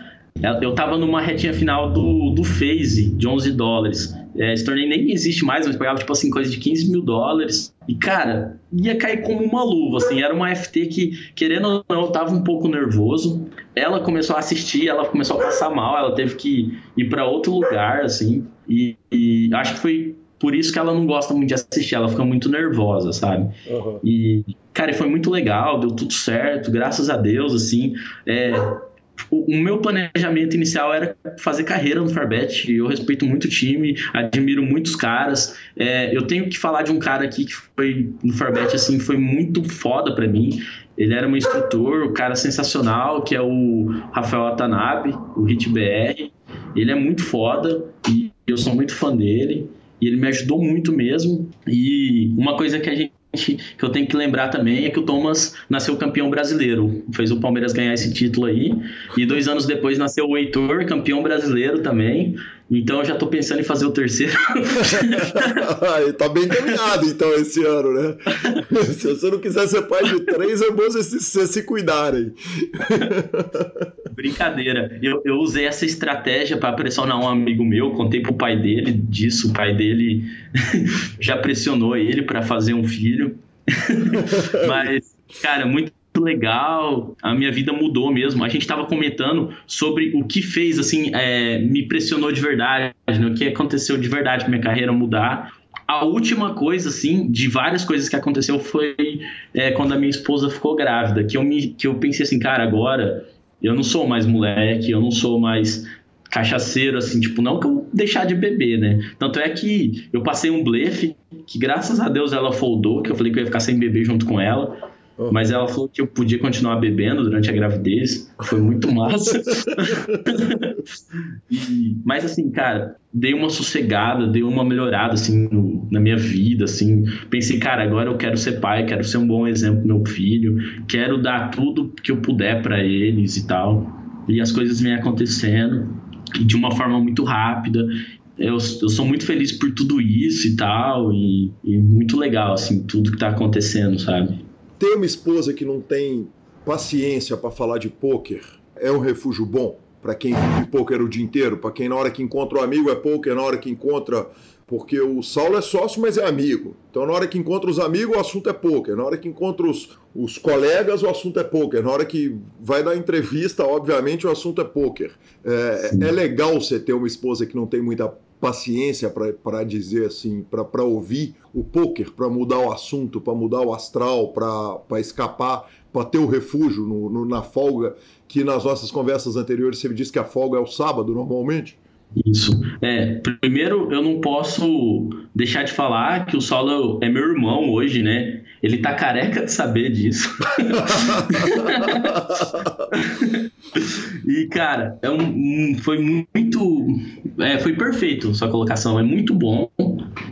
Speaker 4: Eu tava numa retinha final do, do Phase, de 11 dólares. É, esse torneio nem existe mais, mas pagava, tipo assim, coisa de 15 mil dólares. E, cara, ia cair como uma luva, assim. Era uma FT que, querendo ou não, eu tava um pouco nervoso. Ela começou a assistir, ela começou a passar mal, ela teve que ir para outro lugar, assim. E, e, acho que foi por isso que ela não gosta muito de assistir, ela fica muito nervosa, sabe? Uhum. E, cara, foi muito legal, deu tudo certo, graças a Deus, assim. É, o, o, meu planejamento inicial era fazer carreira no Farbet. Eu respeito muito o time, admiro muitos caras. É, eu tenho que falar de um cara aqui que foi no Farbet, assim, foi muito foda para mim. Ele era um instrutor, um cara sensacional, que é o Rafael Atanabe, o Hit BR. Ele é muito foda e eu sou muito fã dele. E ele me ajudou muito mesmo. E uma coisa que a gente que eu tenho que lembrar também é que o Thomas nasceu campeão brasileiro, fez o Palmeiras ganhar esse título aí, e dois anos depois nasceu o Heitor, campeão brasileiro também, então eu já tô pensando em fazer o terceiro. [LAUGHS]
Speaker 3: tá bem encaminhado então esse ano, né? [LAUGHS] Se você não quiser ser pai de três, é bom vocês se, se, se cuidarem. [LAUGHS]
Speaker 4: Brincadeira. Eu, eu usei essa estratégia para pressionar um amigo meu, contei pro pai dele disso, o pai dele já pressionou ele para fazer um filho. Mas, cara, muito legal, a minha vida mudou mesmo. A gente estava comentando sobre o que fez, assim, é, me pressionou de verdade, né? o que aconteceu de verdade para minha carreira mudar. A última coisa, assim, de várias coisas que aconteceu foi é, quando a minha esposa ficou grávida, que eu, me, que eu pensei assim, cara, agora eu não sou mais moleque, eu não sou mais cachaceiro, assim, tipo, não que eu deixar de beber, né? Tanto é que eu passei um blefe, que graças a Deus ela foldou, que eu falei que eu ia ficar sem beber junto com ela. Mas ela falou que eu podia continuar bebendo durante a gravidez. Foi muito [LAUGHS] massa. e, mas assim, cara, dei uma sossegada, dei uma melhorada assim no, na minha vida, assim. Pensei, cara, agora eu quero ser pai, quero ser um bom exemplo pro meu filho, quero dar tudo que eu puder para eles e tal. E as coisas vêm acontecendo de uma forma muito rápida. Eu, eu sou muito feliz por tudo isso e tal, e, e muito legal, assim, tudo que tá acontecendo, sabe?
Speaker 3: Ter uma esposa que não tem paciência para falar de pôquer é um refúgio bom para quem vive pôquer o dia inteiro, para quem na hora que encontra o um amigo é pôquer, na hora que encontra porque o Saulo é sócio, mas é amigo. Então, na hora que encontra os amigos, o assunto é pôquer. Na hora que encontra os, os colegas, o assunto é pôquer. Na hora que vai dar entrevista, obviamente, o assunto é pôquer. É, é legal você ter uma esposa que não tem muita paciência para dizer assim, para ouvir o poker, para mudar o assunto, para mudar o astral, para escapar, para ter o refúgio no, no, na folga, que nas nossas conversas anteriores você disse que a folga é o sábado normalmente?
Speaker 4: Isso. É, primeiro, eu não posso deixar de falar que o Saulo é meu irmão hoje, né? Ele tá careca de saber disso. [LAUGHS] e, cara, é um, foi muito. É, foi perfeito sua colocação, é muito bom.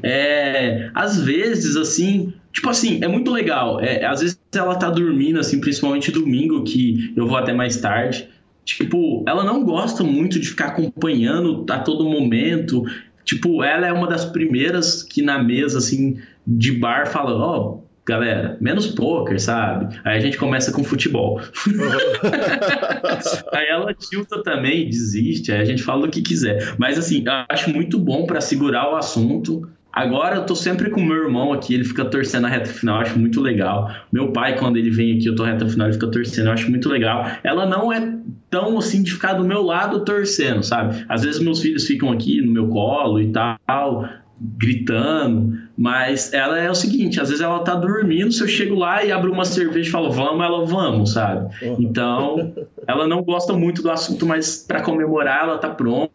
Speaker 4: É, às vezes, assim, tipo assim, é muito legal. É, às vezes ela tá dormindo, assim, principalmente domingo, que eu vou até mais tarde. Tipo, ela não gosta muito de ficar acompanhando a todo momento. Tipo, ela é uma das primeiras que na mesa, assim, de bar fala, ó, oh, galera, menos poker, sabe? Aí a gente começa com futebol. [LAUGHS] aí ela tilta também, desiste, aí a gente fala o que quiser. Mas assim, eu acho muito bom para segurar o assunto. Agora eu tô sempre com meu irmão aqui, ele fica torcendo a reta final, acho muito legal. Meu pai, quando ele vem aqui, eu tô reta final, ele fica torcendo, eu acho muito legal. Ela não é tão assim de ficar do meu lado torcendo, sabe? Às vezes meus filhos ficam aqui no meu colo e tal, gritando, mas ela é o seguinte, às vezes ela tá dormindo, se eu chego lá e abro uma cerveja e falo, vamos, ela vamos, sabe? Uhum. Então, ela não gosta muito do assunto, mas para comemorar ela tá pronta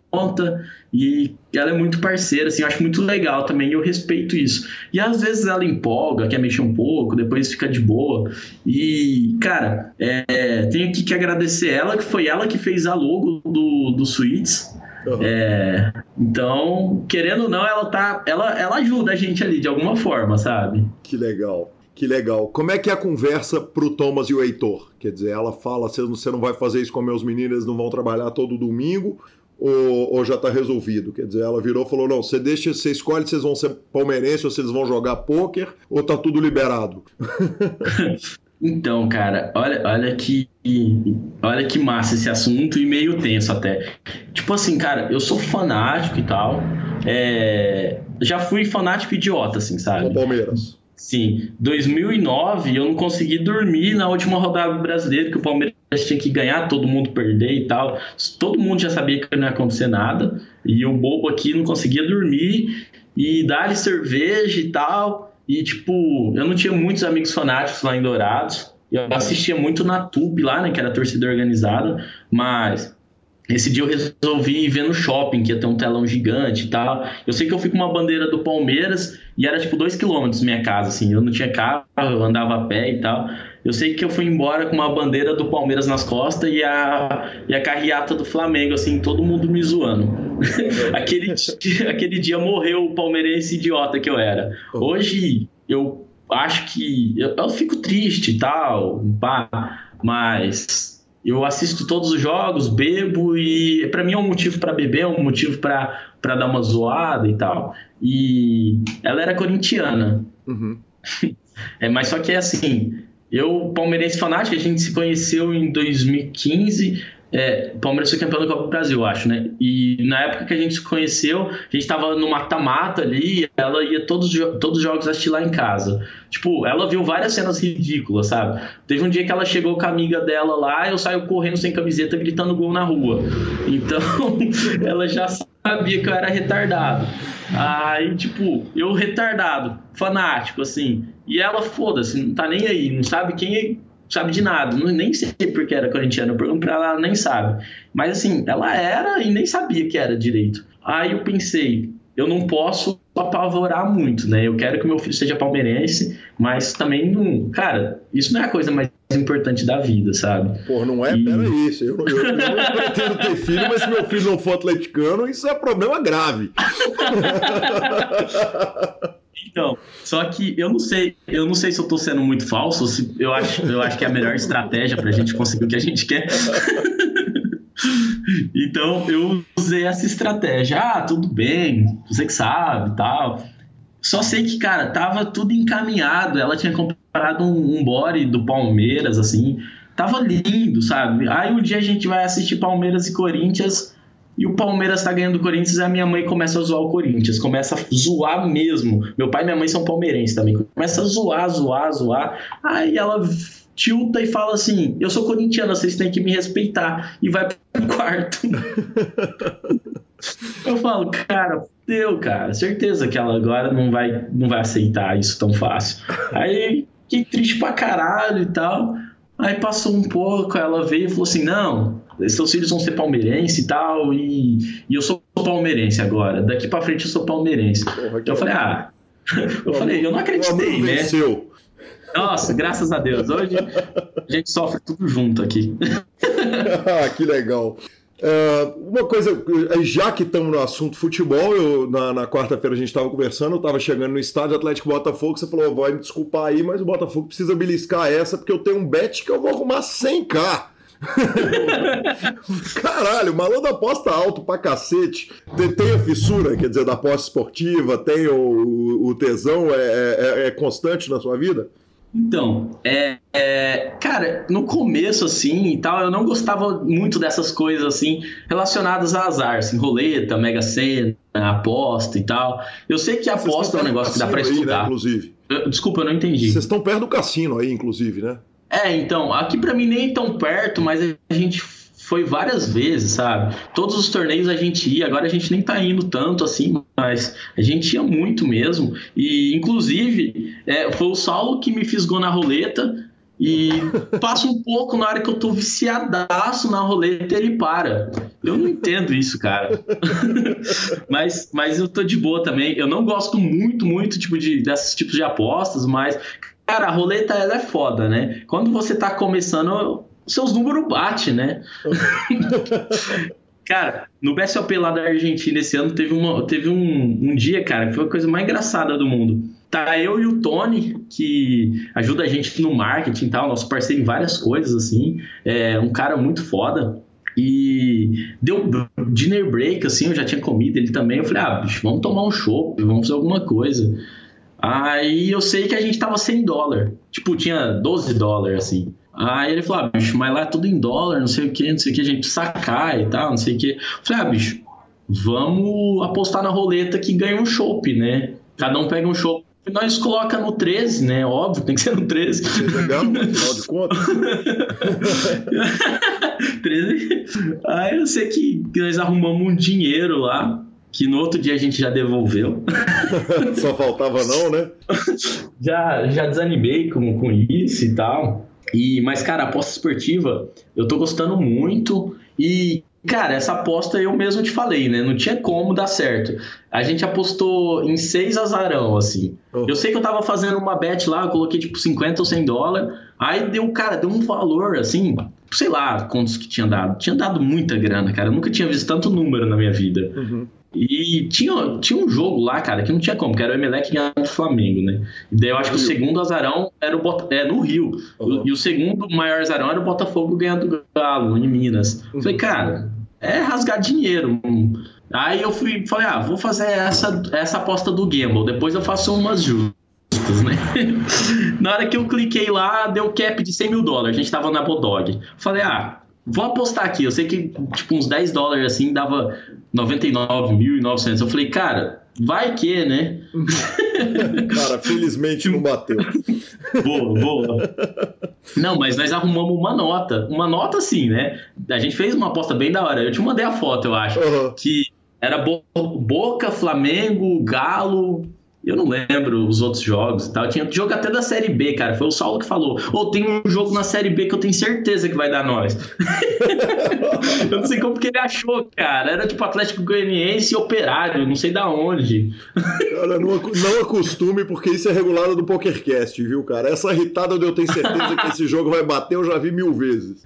Speaker 4: e ela é muito parceira, assim, eu acho muito legal também, eu respeito isso. E às vezes ela empolga, quer mexer um pouco, depois fica de boa. E, cara, é, tenho aqui que agradecer ela, que foi ela que fez a logo do, do Suítes. Uhum. É, então, querendo ou não, ela tá. Ela, ela ajuda a gente ali de alguma forma, sabe?
Speaker 3: Que legal. Que legal. Como é que é a conversa pro Thomas e o Heitor? Quer dizer, ela fala, você não vai fazer isso com meus meninos, eles não vão trabalhar todo domingo, ou, ou já tá resolvido? Quer dizer, ela virou e falou, não, você deixa, você escolhe se eles vão ser palmeirense ou se eles vão jogar pôquer, ou tá tudo liberado? [LAUGHS]
Speaker 4: Então, cara, olha, olha que olha que massa esse assunto e meio tenso até. Tipo assim, cara, eu sou fanático e tal. É... Já fui fanático idiota, assim, sabe?
Speaker 3: Com Palmeiras.
Speaker 4: Sim. 2009 eu não consegui dormir na última rodada brasileira que o Palmeiras tinha que ganhar, todo mundo perder e tal. Todo mundo já sabia que não ia acontecer nada. E o bobo aqui não conseguia dormir e dar-lhe cerveja e tal. E, tipo, eu não tinha muitos amigos fanáticos lá em Dourados. Eu assistia muito na Tube lá, né? Que era torcida organizada. Mas esse dia eu resolvi ver no shopping, que ia ter um telão gigante e tal. Eu sei que eu fui com uma bandeira do Palmeiras e era tipo dois quilômetros minha casa, assim. Eu não tinha carro, eu andava a pé e tal. Eu sei que eu fui embora com uma bandeira do Palmeiras nas costas e a, e a carreata do Flamengo, assim, todo mundo me zoando. [LAUGHS] aquele, dia, aquele dia morreu o palmeirense idiota que eu era. Hoje eu acho que. Eu, eu fico triste e tal, pá, mas eu assisto todos os jogos, bebo e para mim é um motivo para beber, é um motivo para dar uma zoada e tal. E ela era corintiana. Uhum. [LAUGHS] é, mas só que é assim, eu, palmeirense fanático, a gente se conheceu em 2015. É, Palmeiras foi campeão da Copa do Brasil, acho, né? E na época que a gente se conheceu, a gente tava no mata-mata ali, ela ia todos, todos os jogos assistir lá em casa. Tipo, ela viu várias cenas ridículas, sabe? Teve um dia que ela chegou com a amiga dela lá, eu saio correndo sem camiseta, gritando gol na rua. Então, [LAUGHS] ela já sabia que eu era retardado. Aí, tipo, eu retardado, fanático, assim. E ela, foda-se, não tá nem aí, não sabe quem é, sabe de nada. Não, nem sei porque era corintiana, eu pergunto pra ela, ela nem sabe. Mas assim, ela era e nem sabia que era direito. Aí eu pensei, eu não posso apavorar muito, né? Eu quero que meu filho seja palmeirense, mas também não. Cara, isso não é a coisa mais importante da vida, sabe?
Speaker 3: Pô, não é? E... Pera isso. Eu, eu, eu não pretendo ter filho, mas se meu filho não for atleticano, isso é problema grave. [LAUGHS]
Speaker 4: Então, só que eu não sei, eu não sei se eu tô sendo muito falso, se eu acho, eu acho que é a melhor estratégia pra gente conseguir o que a gente quer. [LAUGHS] então, eu usei essa estratégia. Ah, tudo bem, você que sabe, tal. Só sei que, cara, tava tudo encaminhado. Ela tinha comprado um, um body do Palmeiras, assim. Tava lindo, sabe? Aí um dia a gente vai assistir Palmeiras e Corinthians e o Palmeiras tá ganhando o Corinthians a minha mãe começa a zoar o Corinthians. Começa a zoar mesmo. Meu pai e minha mãe são palmeirenses também. Começa a zoar, zoar, zoar. Aí ela tilta e fala assim: Eu sou corintiana, vocês têm que me respeitar. E vai pro [LAUGHS] quarto. Eu falo, cara, deu, cara. Certeza que ela agora não vai, não vai aceitar isso tão fácil. Aí fiquei triste pra caralho e tal. Aí passou um pouco, ela veio e falou assim: Não, seus filhos vão ser palmeirense e tal, e, e eu sou palmeirense agora. Daqui para frente eu sou palmeirense. Porra, eu falei, ah, [LAUGHS] eu falei, eu não acreditei, né? Venceu. Nossa, graças a Deus. Hoje a gente sofre tudo junto aqui. [LAUGHS]
Speaker 3: ah, que legal. É, uma coisa, já que estamos no assunto futebol, eu, na, na quarta-feira a gente estava conversando, eu estava chegando no estádio Atlético Botafogo, você falou, vai me desculpar aí, mas o Botafogo precisa beliscar essa, porque eu tenho um bet que eu vou arrumar 100k. [LAUGHS] Caralho, o malandro aposta alto pra cacete. Tem, tem, a fissura, quer dizer, da aposta esportiva, tem o, o tesão, é, é, é constante na sua vida?
Speaker 4: Então, é, é, cara, no começo, assim, e tal, eu não gostava muito dessas coisas, assim, relacionadas a azar, assim, roleta, mega sena, aposta e tal. Eu sei que aposta é um negócio que dá pra aí, estudar. Né,
Speaker 3: inclusive.
Speaker 4: Desculpa, eu não entendi.
Speaker 3: Vocês estão perto do cassino aí, inclusive, né?
Speaker 4: É, então, aqui para mim nem tão perto, mas a gente foi várias vezes, sabe? Todos os torneios a gente ia, agora a gente nem tá indo tanto assim, mas a gente ia muito mesmo. E, inclusive, é, foi o Saulo que me fisgou na roleta. E [LAUGHS] passa um pouco na hora que eu tô viciadaço na roleta ele para. Eu não entendo isso, cara. [LAUGHS] mas, mas eu tô de boa também. Eu não gosto muito, muito tipo de, desses tipos de apostas, mas, cara, a roleta ela é foda, né? Quando você tá começando, seus números batem, né? [LAUGHS] cara, no BSOP lá da Argentina esse ano teve, uma, teve um, um dia, cara, que foi a coisa mais engraçada do mundo. Tá eu e o Tony, que ajuda a gente no marketing e tal, nosso parceiro em várias coisas, assim. É um cara muito foda. E deu dinner break, assim, eu já tinha comido ele também. Eu falei, ah, bicho, vamos tomar um chopp, vamos fazer alguma coisa. Aí eu sei que a gente tava 100 dólares. Tipo, tinha 12 dólares, assim. Aí ele falou, ah, bicho, mas lá é tudo em dólar, não sei o que, não sei o que, a gente sacar e tal, não sei o que. Falei, ah, bicho, vamos apostar na roleta que ganha um chopp, né? Cada um pega um chopp. Nós coloca no 13, né? Óbvio, tem que ser no 13.
Speaker 3: Legal, [LAUGHS] afinal de contas. [LAUGHS]
Speaker 4: 13. Aí eu sei que nós arrumamos um dinheiro lá que no outro dia a gente já devolveu. [LAUGHS]
Speaker 3: Só faltava não, né? [LAUGHS]
Speaker 4: já, já desanimei com, com isso e tal. E, mas, cara, aposta esportiva, eu tô gostando muito. E, cara, essa aposta eu mesmo te falei, né? Não tinha como dar certo. A gente apostou em seis azarão, assim. Uhum. Eu sei que eu tava fazendo uma bet lá, eu coloquei tipo 50 ou 100 dólares. Aí deu, cara, deu um valor, assim, sei lá quantos que tinha dado. Tinha dado muita grana, cara. Eu nunca tinha visto tanto número na minha vida. Uhum. E tinha, tinha um jogo lá, cara, que não tinha como, que era o Emelec ganhando o Flamengo, né? E daí eu acho que o segundo azarão era o Bota, é, no Rio. Uhum. E o segundo maior azarão era o Botafogo ganhando o Galo, em Minas. Uhum. Falei, cara, é rasgar dinheiro. Aí eu fui, falei, ah, vou fazer essa, essa aposta do Gamble, depois eu faço umas justas, né? [LAUGHS] na hora que eu cliquei lá, deu cap de 100 mil dólares, a gente tava na Bodog. Falei, ah, vou apostar aqui. Eu sei que, tipo, uns 10 dólares assim dava 99.900. Eu falei, cara, vai que, né? [LAUGHS]
Speaker 3: cara, felizmente não bateu.
Speaker 4: boa, boa. Não, mas nós arrumamos uma nota. Uma nota assim, né? A gente fez uma aposta bem da hora. Eu te mandei a foto, eu acho. Uhum. Que era Boca, Flamengo, Galo, eu não lembro os outros jogos e tal. Tinha jogo até da Série B, cara. Foi o Saulo que falou. Ou oh, tem um jogo na Série B que eu tenho certeza que vai dar nós. [LAUGHS] eu não sei como que ele achou, cara. Era tipo Atlético Goianiense e Operário, não sei da onde.
Speaker 3: Cara, não, não acostume, porque isso é regulado do PokerCast, viu, cara? Essa irritada eu ter certeza que esse jogo vai bater, eu já vi mil vezes.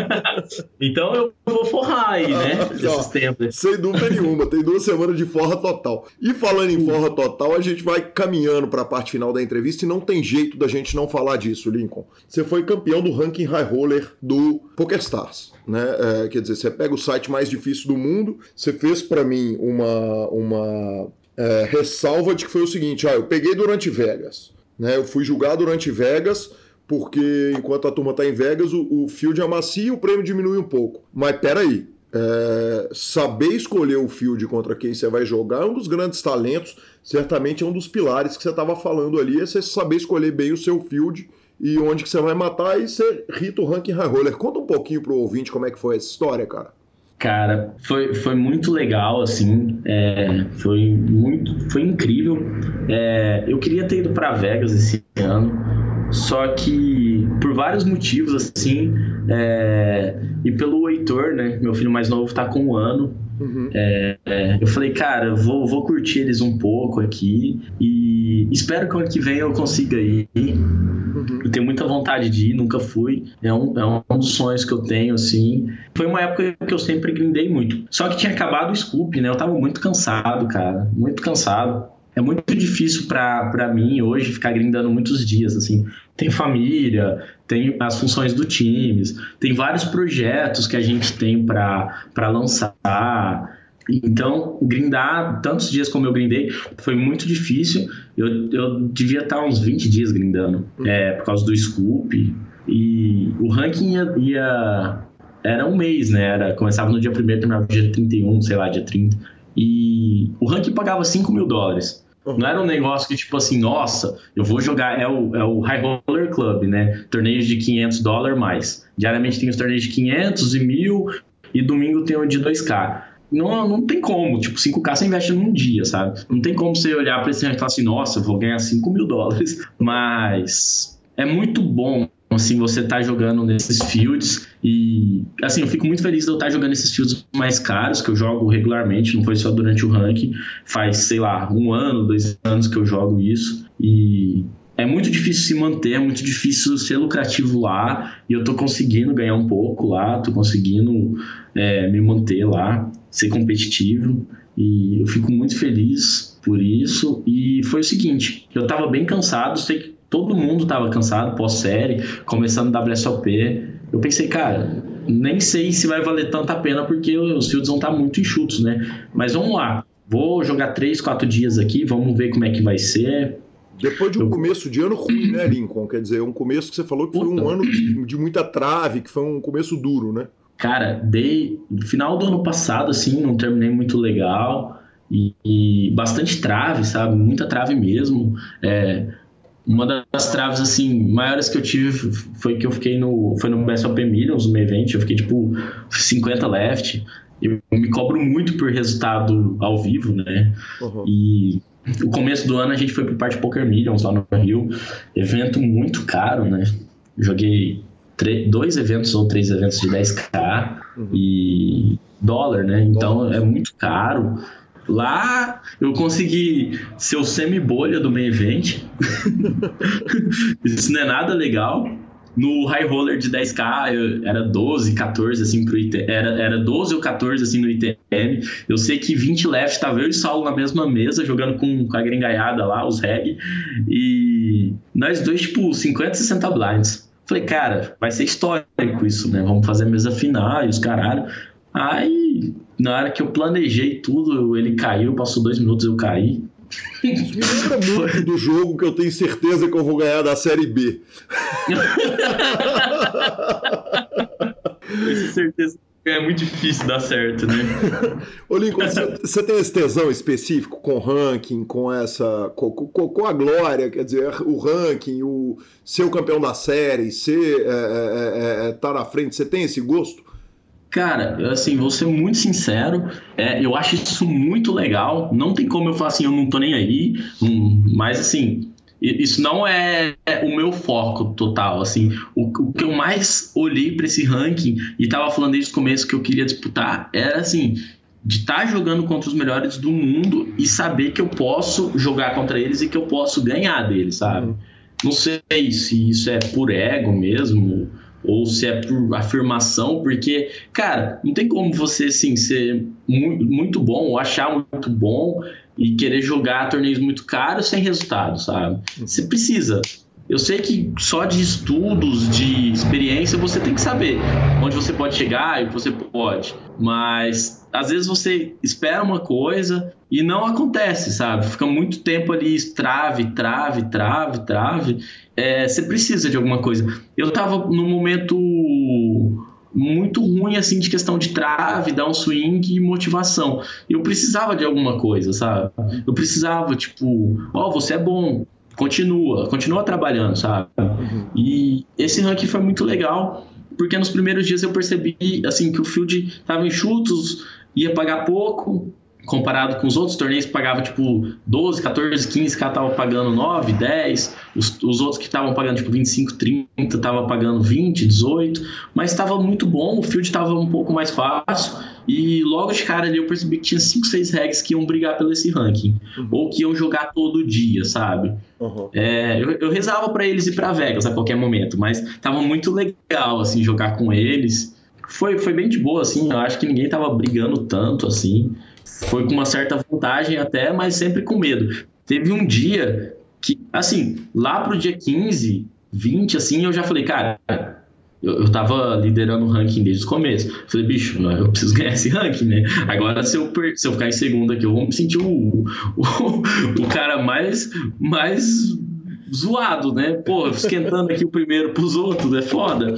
Speaker 3: [LAUGHS]
Speaker 4: então eu vou forrar aí, né? Esses tempos.
Speaker 3: Sem dúvida nenhuma. Tem duas semanas de forra total. E falando em forra total, a gente vai caminhando para a parte final da entrevista e não tem jeito da gente não falar disso, Lincoln. Você foi campeão do ranking high roller do PokerStars. Né? É, quer dizer, você pega o site mais difícil do mundo, você fez para mim uma, uma é, ressalva de que foi o seguinte: ah, eu peguei durante Vegas. Né? Eu fui julgar durante Vegas porque enquanto a turma está em Vegas, o, o field amacia e o prêmio diminui um pouco. Mas peraí, é, saber escolher o field contra quem você vai jogar é um dos grandes talentos, certamente é um dos pilares que você estava falando ali, é você saber escolher bem o seu field e onde que você vai matar e você rita o ranking high roller. Conta um pouquinho pro ouvinte como é que foi essa história, cara.
Speaker 4: Cara, foi, foi muito legal, assim, é, foi muito, foi incrível. É, eu queria ter ido para Vegas esse ano, só que por vários motivos, assim, é, e pelo Heitor, né? Meu filho mais novo tá com um ano. Uhum. É, é, eu falei, cara, vou, vou curtir eles um pouco aqui e espero que ano que vem eu consiga ir. muita vontade de ir, nunca fui. É um, é um dos sonhos que eu tenho, assim. Foi uma época que eu sempre grindei muito. Só que tinha acabado o Scoop, né? Eu tava muito cansado, cara. Muito cansado. É muito difícil para mim hoje ficar grindando muitos dias, assim. Tem família, tem as funções do times, tem vários projetos que a gente tem para lançar. Então, grindar tantos dias como eu grindei foi muito difícil. Eu, eu devia estar uns 20 dias grindando, uhum. é, por causa do Scoop. E o ranking ia, ia, Era um mês, né? Era, começava no dia 1 terminava no dia 31, sei lá, dia 30. E o ranking pagava 5 mil dólares. Uhum. Não era um negócio que, tipo assim, nossa, eu vou jogar. É o, é o High Roller Club, né? Torneios de 500 dólares mais. Diariamente tem os torneios de 500 e 1000 e domingo tem o de 2K não, não tem como. Tipo, 5K você investe num dia, sabe? Não tem como você olhar para esse e falar assim, nossa, vou ganhar 5 mil dólares. [LAUGHS] Mas é muito bom, assim, você tá jogando nesses fields. E, assim, eu fico muito feliz de eu estar tá jogando esses fields mais caros, que eu jogo regularmente, não foi só durante o ranking. Faz, sei lá, um ano, dois anos que eu jogo isso. E é muito difícil se manter, é muito difícil ser lucrativo lá. E eu tô conseguindo ganhar um pouco lá, tô conseguindo é, me manter lá, ser competitivo. E eu fico muito feliz por isso. E foi o seguinte: eu tava bem cansado, sei que todo mundo tava cansado pós-série, começando WSOP. Eu pensei, cara, nem sei se vai valer tanta pena porque os fields vão estar tá muito enxutos, né? Mas vamos lá. Vou jogar três, quatro dias aqui, vamos ver como é que vai ser
Speaker 3: depois de um eu... começo de ano ruim, né, [CLEARS THROAT] Lincoln? Quer dizer, um começo que você falou que foi um ano de, de, muita trave, que foi um começo duro, né?
Speaker 4: Cara, dei. Final do ano passado, assim, não terminei muito legal. E, e bastante trave, sabe? Muita trave mesmo. É, uma das traves, assim, maiores que eu tive foi que eu fiquei no. Foi no Best Open Millions, no evento. Eu fiquei, tipo, 50 left. Eu me cobro muito por resultado ao vivo, né? Uhum. E o começo do ano a gente foi pro Party Poker Millions lá no Rio. Evento muito caro, né? Joguei dois eventos ou três eventos de 10k uhum. e dólar, né? Então é muito caro. Lá eu consegui ser o semi-bolha do main event. [LAUGHS] Isso não é nada legal. No high roller de 10k eu, era 12, 14 assim pro ITM, era, era 12 ou 14 assim no ITM. Eu sei que 20 left tava eu e Saulo na mesma mesa jogando com, com a gringaiada lá, os reg. E nós dois tipo 50, 60 blinds. Falei, cara, vai ser histórico isso, né? Vamos fazer mesa final e os caralho. Aí, na hora que eu planejei tudo, ele caiu, passou dois minutos, eu caí.
Speaker 3: Isso me lembra muito do jogo que eu tenho certeza que eu vou ganhar da Série B.
Speaker 4: Certeza é muito difícil dar certo, né?
Speaker 3: Ô Lincoln, você tem esse tesão específico com ranking, com essa. Com, com, com, a glória, quer dizer, o ranking, o ser o campeão da série, ser. É, é, é, é tá na frente, você tem esse gosto?
Speaker 4: Cara, assim, vou ser muito sincero, é, eu acho isso muito legal. Não tem como eu falar assim, eu não tô nem aí, hum, mas assim, isso não é o meu foco total, assim, o, o que eu mais olhei para esse ranking e tava falando desde o começo que eu queria disputar era assim, de estar tá jogando contra os melhores do mundo e saber que eu posso jogar contra eles e que eu posso ganhar deles, sabe? Uhum. Não sei se isso é por ego mesmo, ou se é por afirmação, porque, cara, não tem como você, assim, ser muito bom, ou achar muito bom e querer jogar torneios muito caros sem resultado, sabe? Uhum. Você precisa. Eu sei que só de estudos, de experiência, você tem que saber onde você pode chegar e o que você pode. Mas às vezes você espera uma coisa e não acontece, sabe? Fica muito tempo ali, trave, trave, trave, trave é, você precisa de alguma coisa. Eu estava num momento muito ruim, assim, de questão de trave, dar um swing e motivação. Eu precisava de alguma coisa, sabe? Eu precisava, tipo, ó, oh, você é bom, continua, continua trabalhando, sabe? Uhum. E esse ranking foi muito legal, porque nos primeiros dias eu percebi, assim, que o field estava enxutos, ia pagar pouco, comparado com os outros torneios que pagava tipo 12, 14, 15, cara tava pagando 9, 10, os, os outros que estavam pagando tipo 25, 30, tava pagando 20, 18, mas estava muito bom, o field estava um pouco mais fácil e logo de cara ali eu percebi que tinha 5, 6 regs que iam brigar pelo esse ranking, uhum. ou que iam jogar todo dia, sabe? Uhum. É, eu, eu rezava para eles ir para Vegas a qualquer momento, mas tava muito legal assim jogar com eles. Foi, foi bem de boa, assim. Eu acho que ninguém tava brigando tanto, assim. Foi com uma certa vantagem até, mas sempre com medo. Teve um dia que, assim, lá pro dia 15, 20, assim, eu já falei, cara, eu, eu tava liderando o ranking desde o começo. Falei, bicho, eu preciso ganhar esse ranking, né? Agora, se eu, se eu ficar em segundo aqui, eu vou me sentir o, o, o cara mais, mais zoado, né? Pô, esquentando aqui o primeiro pros outros, é foda.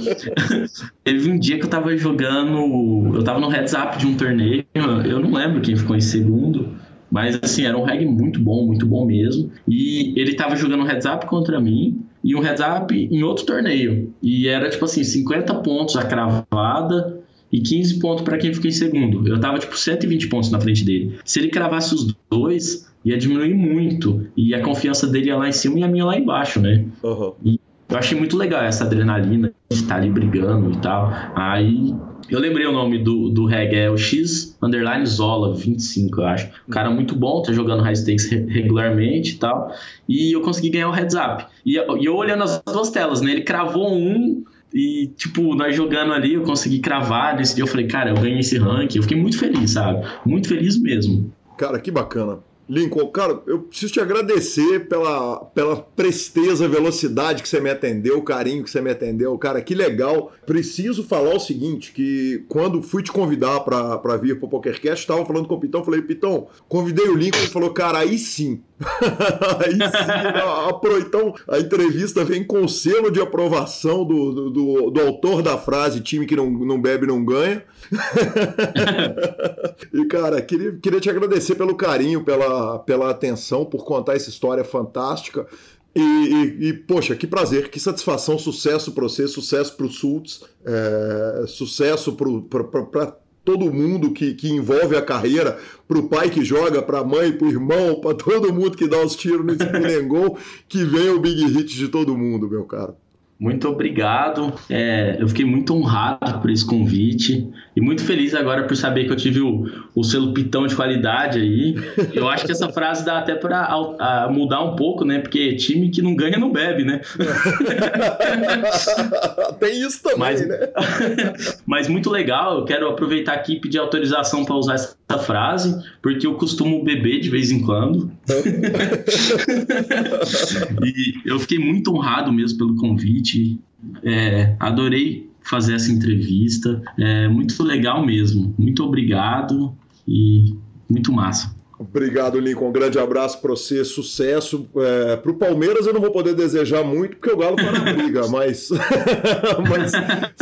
Speaker 4: [LAUGHS] Teve um dia que eu tava jogando. Eu tava no heads up de um torneio, eu não lembro quem ficou em segundo. Mas assim, era um reggae muito bom, muito bom mesmo. E ele tava jogando um heads up contra mim e um heads up em outro torneio. E era tipo assim, 50 pontos a cravada e 15 pontos para quem ficou em segundo. Eu tava tipo 120 pontos na frente dele. Se ele cravasse os dois, ia diminuir muito. E a confiança dele ia lá em cima e a minha lá embaixo, né? Uhum. E eu achei muito legal essa adrenalina de estar ali brigando e tal. Aí eu lembrei o nome do, do reggae, é o X Underline Zola 25, eu acho. Um cara muito bom, tá jogando high stakes regularmente e tal. E eu consegui ganhar o heads up. E, e eu olhando as duas telas, né? Ele cravou um, e, tipo, nós jogando ali, eu consegui cravar. Nesse dia eu falei, cara, eu ganhei esse ranking. Eu fiquei muito feliz, sabe? Muito feliz mesmo.
Speaker 3: Cara, que bacana. Lincoln, cara, eu preciso te agradecer pela, pela presteza, velocidade que você me atendeu, o carinho que você me atendeu. Cara, que legal. Preciso falar o seguinte, que quando fui te convidar para vir pro PokerCast, estava falando com o Pitão, falei, Pitão, convidei o Lincoln, ele falou, cara, aí sim, [LAUGHS] Aí sim, então a entrevista vem com selo de aprovação do, do, do, autor da frase: time que não, não bebe não ganha. [LAUGHS] e cara, queria, queria te agradecer pelo carinho, pela, pela atenção, por contar essa história fantástica. E, e, e, poxa, que prazer, que satisfação, sucesso para você, sucesso para o Sults, é, sucesso para todo mundo que, que envolve a carreira, para o pai que joga, para a mãe, para o irmão, para todo mundo que dá os tiros no spin gol, que vem o big hit de todo mundo, meu caro.
Speaker 4: Muito obrigado. É, eu fiquei muito honrado por esse convite e muito feliz agora por saber que eu tive o, o selo pitão de qualidade aí. Eu acho que essa frase dá até para mudar um pouco, né? Porque time que não ganha não bebe, né? [LAUGHS]
Speaker 3: Tem isso também,
Speaker 4: mas,
Speaker 3: né? [LAUGHS]
Speaker 4: mas muito legal. Eu quero aproveitar aqui e pedir autorização para usar essa frase, porque eu costumo beber de vez em quando. [LAUGHS] e eu fiquei muito honrado mesmo pelo convite é, adorei fazer essa entrevista. É muito legal mesmo. Muito obrigado e muito massa.
Speaker 3: Obrigado, Lincoln. Um grande abraço para você, sucesso. É, para o Palmeiras eu não vou poder desejar muito, porque o Galo está na briga, [LAUGHS] mas, [LAUGHS] mas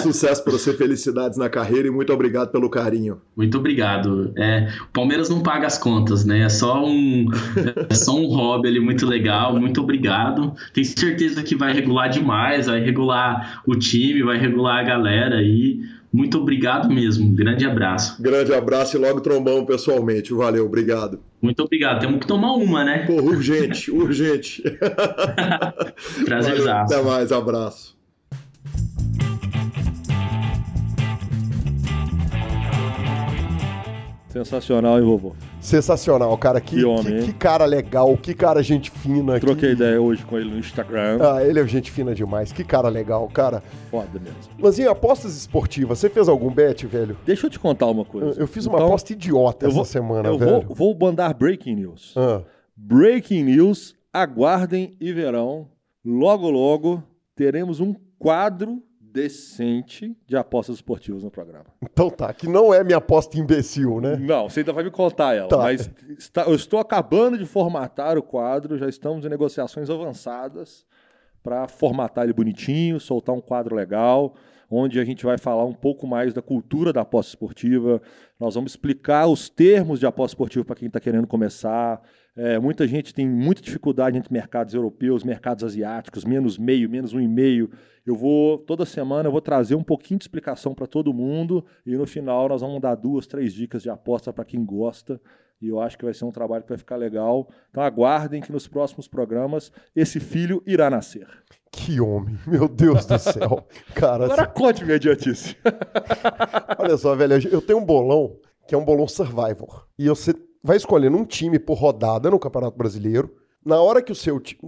Speaker 3: sucesso para você, felicidades na carreira e muito obrigado pelo carinho.
Speaker 4: Muito obrigado. É, o Palmeiras não paga as contas, né? É só um, é só um hobby ali muito legal. Muito obrigado. Tenho certeza que vai regular demais, vai regular o time, vai regular a galera aí. Muito obrigado mesmo. Grande abraço.
Speaker 3: Grande abraço e logo trombão pessoalmente. Valeu, obrigado.
Speaker 4: Muito obrigado. Temos que tomar uma, né?
Speaker 3: Pô, urgente, [LAUGHS] urgente. [LAUGHS]
Speaker 4: Prazerzaço.
Speaker 3: Até mais, abraço.
Speaker 2: Sensacional, hein, vovô?
Speaker 1: Sensacional, cara. Que, que, homem, que, que, cara legal, que cara gente fina.
Speaker 2: Troquei
Speaker 1: que...
Speaker 2: ideia hoje com ele no Instagram.
Speaker 1: Ah, ele é gente fina demais. Que cara legal, cara.
Speaker 2: Foda mesmo.
Speaker 1: Em apostas esportivas, você fez algum bet, velho?
Speaker 2: Deixa eu te contar uma coisa.
Speaker 1: Eu, eu fiz uma então, aposta idiota essa
Speaker 2: vou,
Speaker 1: semana,
Speaker 2: eu
Speaker 1: velho.
Speaker 2: Vou, vou mandar breaking news. Ah. Breaking news, aguardem e verão. Logo, logo, teremos um quadro decente de apostas esportivas no programa.
Speaker 1: Então tá, que não é minha aposta imbecil, né?
Speaker 2: Não, você ainda vai me contar ela. Tá. Mas está, eu estou acabando de formatar o quadro, já estamos em negociações avançadas para formatar ele bonitinho, soltar um quadro legal, onde a gente vai falar um pouco mais da cultura da aposta esportiva. Nós vamos explicar os termos de aposta esportiva para quem está querendo começar. É, muita gente tem muita dificuldade entre mercados europeus, mercados asiáticos, menos meio, menos um e meio. Eu vou, toda semana, eu vou trazer um pouquinho de explicação para todo mundo e no final nós vamos dar duas, três dicas de aposta para quem gosta E eu acho que vai ser um trabalho que vai ficar legal. Então aguardem que nos próximos programas esse filho irá nascer.
Speaker 1: Que homem, meu Deus do céu. [LAUGHS] Cara,
Speaker 2: Agora conte minha idiotice. [LAUGHS]
Speaker 1: olha só, velho, eu tenho um bolão que é um bolão Survivor. E você vai escolhendo um time por rodada no Campeonato Brasileiro. Na hora que o seu time.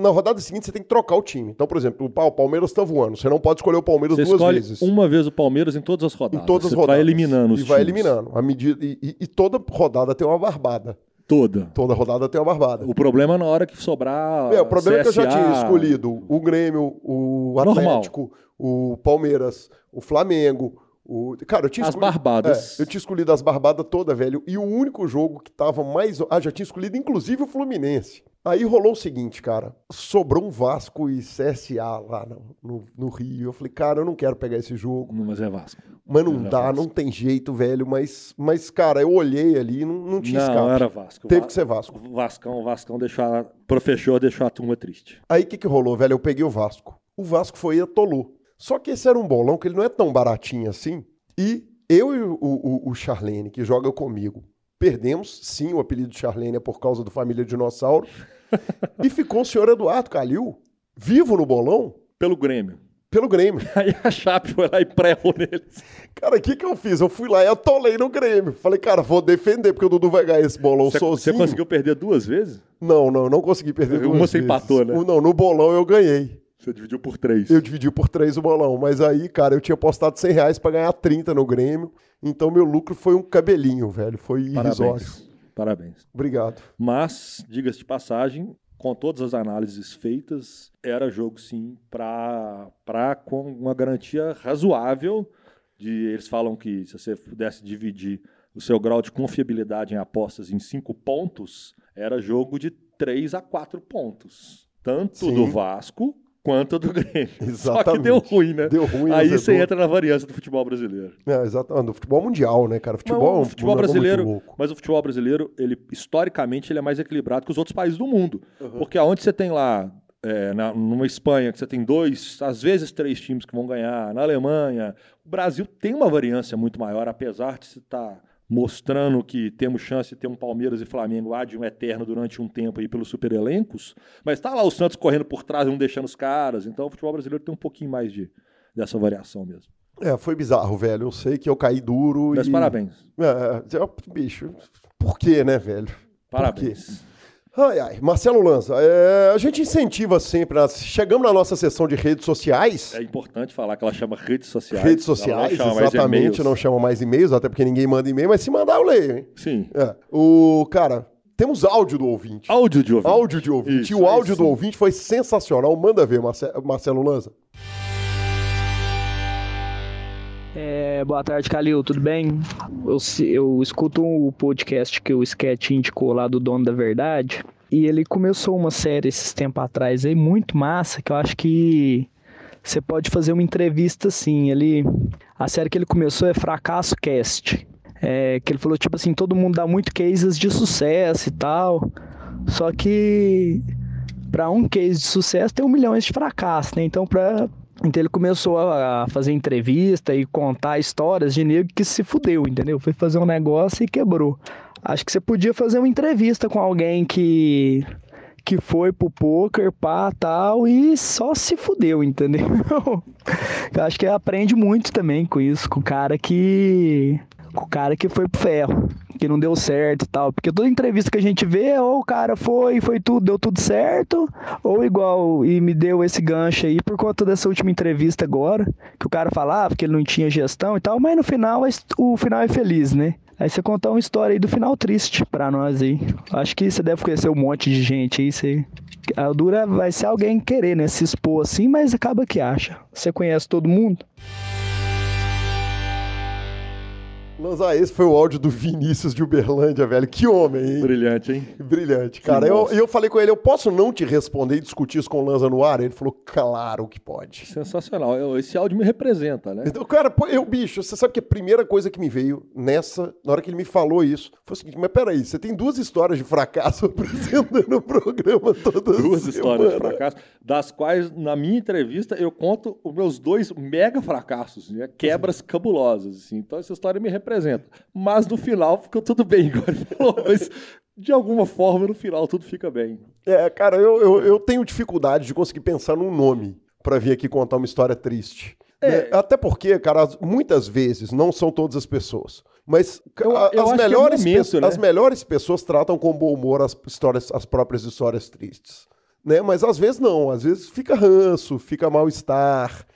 Speaker 1: Na rodada seguinte você tem que trocar o time. Então, por exemplo, o Pa- o Palmeiras tá voando. Você não pode escolher o Palmeiras
Speaker 2: Você
Speaker 1: duas vezes.
Speaker 2: uma vez o Palmeiras em todas as rodadas.
Speaker 1: Em todas as
Speaker 2: Você
Speaker 1: rodadas.
Speaker 2: vai eliminando os
Speaker 1: E vai
Speaker 2: times.
Speaker 1: eliminando. À medida, e, e- e toda rodada tem uma barbada.
Speaker 2: Toda.
Speaker 1: Toda rodada tem uma barbada.
Speaker 2: O problema é na hora que sobrar.
Speaker 1: É, o problema é que eu já
Speaker 2: CSA,
Speaker 1: tinha escolhido o Grêmio, o
Speaker 2: Normal.
Speaker 1: Atlético, o Palmeiras, o Flamengo. O... Cara, eu tinha
Speaker 2: As
Speaker 1: escolhido-
Speaker 2: barbadas.
Speaker 1: É, eu tinha escolhido as barbadas toda, velho. E o único jogo que tava mais. Ah, já tinha escolhido inclusive o Fluminense. Aí rolou o seguinte, cara. Sobrou um Vasco e CSA lá no, no, no Rio. Eu falei, cara, eu não quero pegar esse jogo.
Speaker 2: Não, Mas é Vasco.
Speaker 1: Mas não dá,
Speaker 2: Vasco.
Speaker 1: não tem jeito, velho. Mas, mas cara, eu olhei ali e não, não tinha
Speaker 2: Não,
Speaker 1: escape.
Speaker 2: era Vasco.
Speaker 1: Teve
Speaker 2: Va-
Speaker 1: que ser Vasco.
Speaker 2: Vascão, Vascão deixou a... Professor deixou a turma triste.
Speaker 1: Aí o que, que rolou, velho? Eu peguei o Vasco. O Vasco foi e atolou. Só que esse era um bolão que ele não é tão baratinho assim. E eu e o, o, o Charlene, que joga comigo, perdemos. Sim, o apelido de Charlene é por causa do Família Dinossauro. [LAUGHS] e ficou o senhor Eduardo Calil vivo no bolão
Speaker 2: Pelo Grêmio.
Speaker 1: pelo Grêmio. [LAUGHS]
Speaker 2: Aí a Chape foi lá e pré-errou neles.
Speaker 1: Cara, o que, que eu fiz? Eu fui lá e atolei no Grêmio. Falei, cara, vou defender, porque o Dudu vai ganhar esse bolão
Speaker 2: Você, você
Speaker 1: sozinho.
Speaker 2: conseguiu perder duas vezes?
Speaker 1: Não, não, não consegui perder
Speaker 2: Uma
Speaker 1: duas
Speaker 2: você
Speaker 1: vezes.
Speaker 2: empatou, né?
Speaker 1: Não, no bolão eu ganhei.
Speaker 2: Você dividiu por três.
Speaker 1: Eu dividi por três o bolão, mas aí, cara, eu tinha postado 100 reais pra ganhar 30 no Grêmio, então meu lucro foi um cabelinho, velho, foi irrisório.
Speaker 2: Parabéns. Parabéns.
Speaker 1: Obrigado.
Speaker 2: Mas, diga-se de passagem, com todas as análises feitas, era jogo sim para com uma garantia razoável de eles falam que se você pudesse dividir o seu grau de confiabilidade em apostas em cinco pontos, era jogo de três a quatro pontos. Tanto
Speaker 1: Sim.
Speaker 2: do Vasco quanto do Grêmio. [LAUGHS] Só que
Speaker 1: Exatamente.
Speaker 2: deu ruim, né?
Speaker 1: Deu ruim,
Speaker 2: Aí você entra na variância do futebol brasileiro.
Speaker 1: É, exatamente. Do futebol mundial, né, cara? Futebol,
Speaker 2: Mas
Speaker 1: é
Speaker 2: o futebol
Speaker 1: negócio muito
Speaker 2: brasileiro, mas o futebol brasileiro, ele historicamente ele é mais equilibrado que os outros países do mundo, porque aonde você tem lá é, na, numa Espanha que você tem dois, às vezes três times que vão ganhar, na Alemanha, o Brasil tem uma variância muito maior, apesar de se estar mostrando que temos chance de ter um Palmeiras e Flamengo ad um eterno durante um tempo aí pelos super elencos, mas tá lá o Santos correndo por trás, não deixando os caras, então o futebol brasileiro tem um pouquinho mais de dessa variação mesmo.
Speaker 1: É, foi bizarro, velho. Eu sei que eu caí duro
Speaker 2: Mas
Speaker 1: e...
Speaker 2: parabéns.
Speaker 1: É, é, bicho, por quê, né, velho? Por
Speaker 2: Parabéns.
Speaker 1: Ai, ai. Marcelo Lanza, é, a gente incentiva sempre, chegamos na nossa sessão de redes sociais,
Speaker 2: É importante falar que ela chama redes sociais.
Speaker 1: redes
Speaker 2: não
Speaker 1: sociais,
Speaker 2: chama mais
Speaker 1: exatamente, não chama mais e-mails, até porque ninguém manda e-mail, mas se mandar eu leio, hein?
Speaker 2: Sim.
Speaker 1: É. O, cara, temos áudio do ouvinte.
Speaker 2: Áudio de ouvinte.
Speaker 1: Áudio de ouvinte.
Speaker 2: Isso,
Speaker 1: e o áudio do ouvinte foi sensacional. Manda ver, Marce- Marcelo Lanza.
Speaker 5: É, boa tarde, Calil, tudo bem? Eu, eu escuto o podcast que o Sketch indicou lá do Dono da Verdade. E ele começou uma série esses tempos atrás aí, muito massa, que eu acho que você pode fazer uma entrevista assim. Ele, a série que ele começou é Fracasso Cast. É, que ele falou, tipo assim, todo mundo dá muito cases de sucesso e tal. Só que para um case de sucesso tem um milhão de fracassos, né? Então, pra, então ele começou a fazer entrevista e contar histórias de nego que se fudeu, entendeu? Foi fazer um negócio e quebrou. Acho que você podia fazer uma entrevista com alguém que que foi pro poker, pá, tal, e só se fudeu, [LAUGHS] entendeu? Eu acho que aprende muito também com isso, com o cara que com o cara que foi pro ferro, que não deu certo e tal, porque toda entrevista que a gente vê, ou o cara foi, foi tudo, deu tudo certo, ou igual, e me deu esse gancho aí por conta dessa última entrevista agora, que o cara falava que ele não tinha gestão e tal, mas no final, o final é feliz, né? Aí você contar uma história aí do final triste pra nós aí. Acho que você deve conhecer um monte de gente aí. Você... A dura vai ser alguém querer, né? Se expor assim, mas acaba que acha. Você conhece todo mundo?
Speaker 1: Lanza, esse foi o áudio do Vinícius de Uberlândia, velho. Que homem, hein?
Speaker 2: Brilhante, hein?
Speaker 1: Brilhante, cara. Eu,
Speaker 2: monstro.
Speaker 1: eu falei com ele, eu posso não te responder e discutir isso com o Lanza no ar? Ele falou, claro que pode.
Speaker 2: Sensacional. Eu- Esse áudio me representa, né?
Speaker 1: Então, cara, eu, bicho, você sabe que a primeira coisa que me veio nessa, na hora que ele me falou isso, foi o seguinte, mas peraí, você tem duas histórias de fracasso [LAUGHS] apresentando o programa toda
Speaker 2: Duas
Speaker 1: semana.
Speaker 2: histórias de fracasso, das quais, na minha entrevista, eu conto os meus dois mega fracassos, né? quebras cabulosas. Assim. Então, essa história me representa. Representa. Mas no final ficou tudo bem, igual ele falou, mas de alguma forma no final tudo fica bem.
Speaker 1: É, cara, eu, eu, eu tenho dificuldade de conseguir pensar num nome pra vir aqui contar uma história triste.
Speaker 2: É.
Speaker 1: Né? Até porque, cara, as- muitas vezes não são todas as pessoas. Mas
Speaker 2: Eu- eu
Speaker 1: as,
Speaker 2: é
Speaker 1: melhores
Speaker 2: momento,
Speaker 1: pe-
Speaker 2: né?
Speaker 1: as melhores pessoas tratam com bom humor as histórias, as próprias histórias tristes. Né? Mas às vezes não, às vezes fica ranço, fica mal-estar,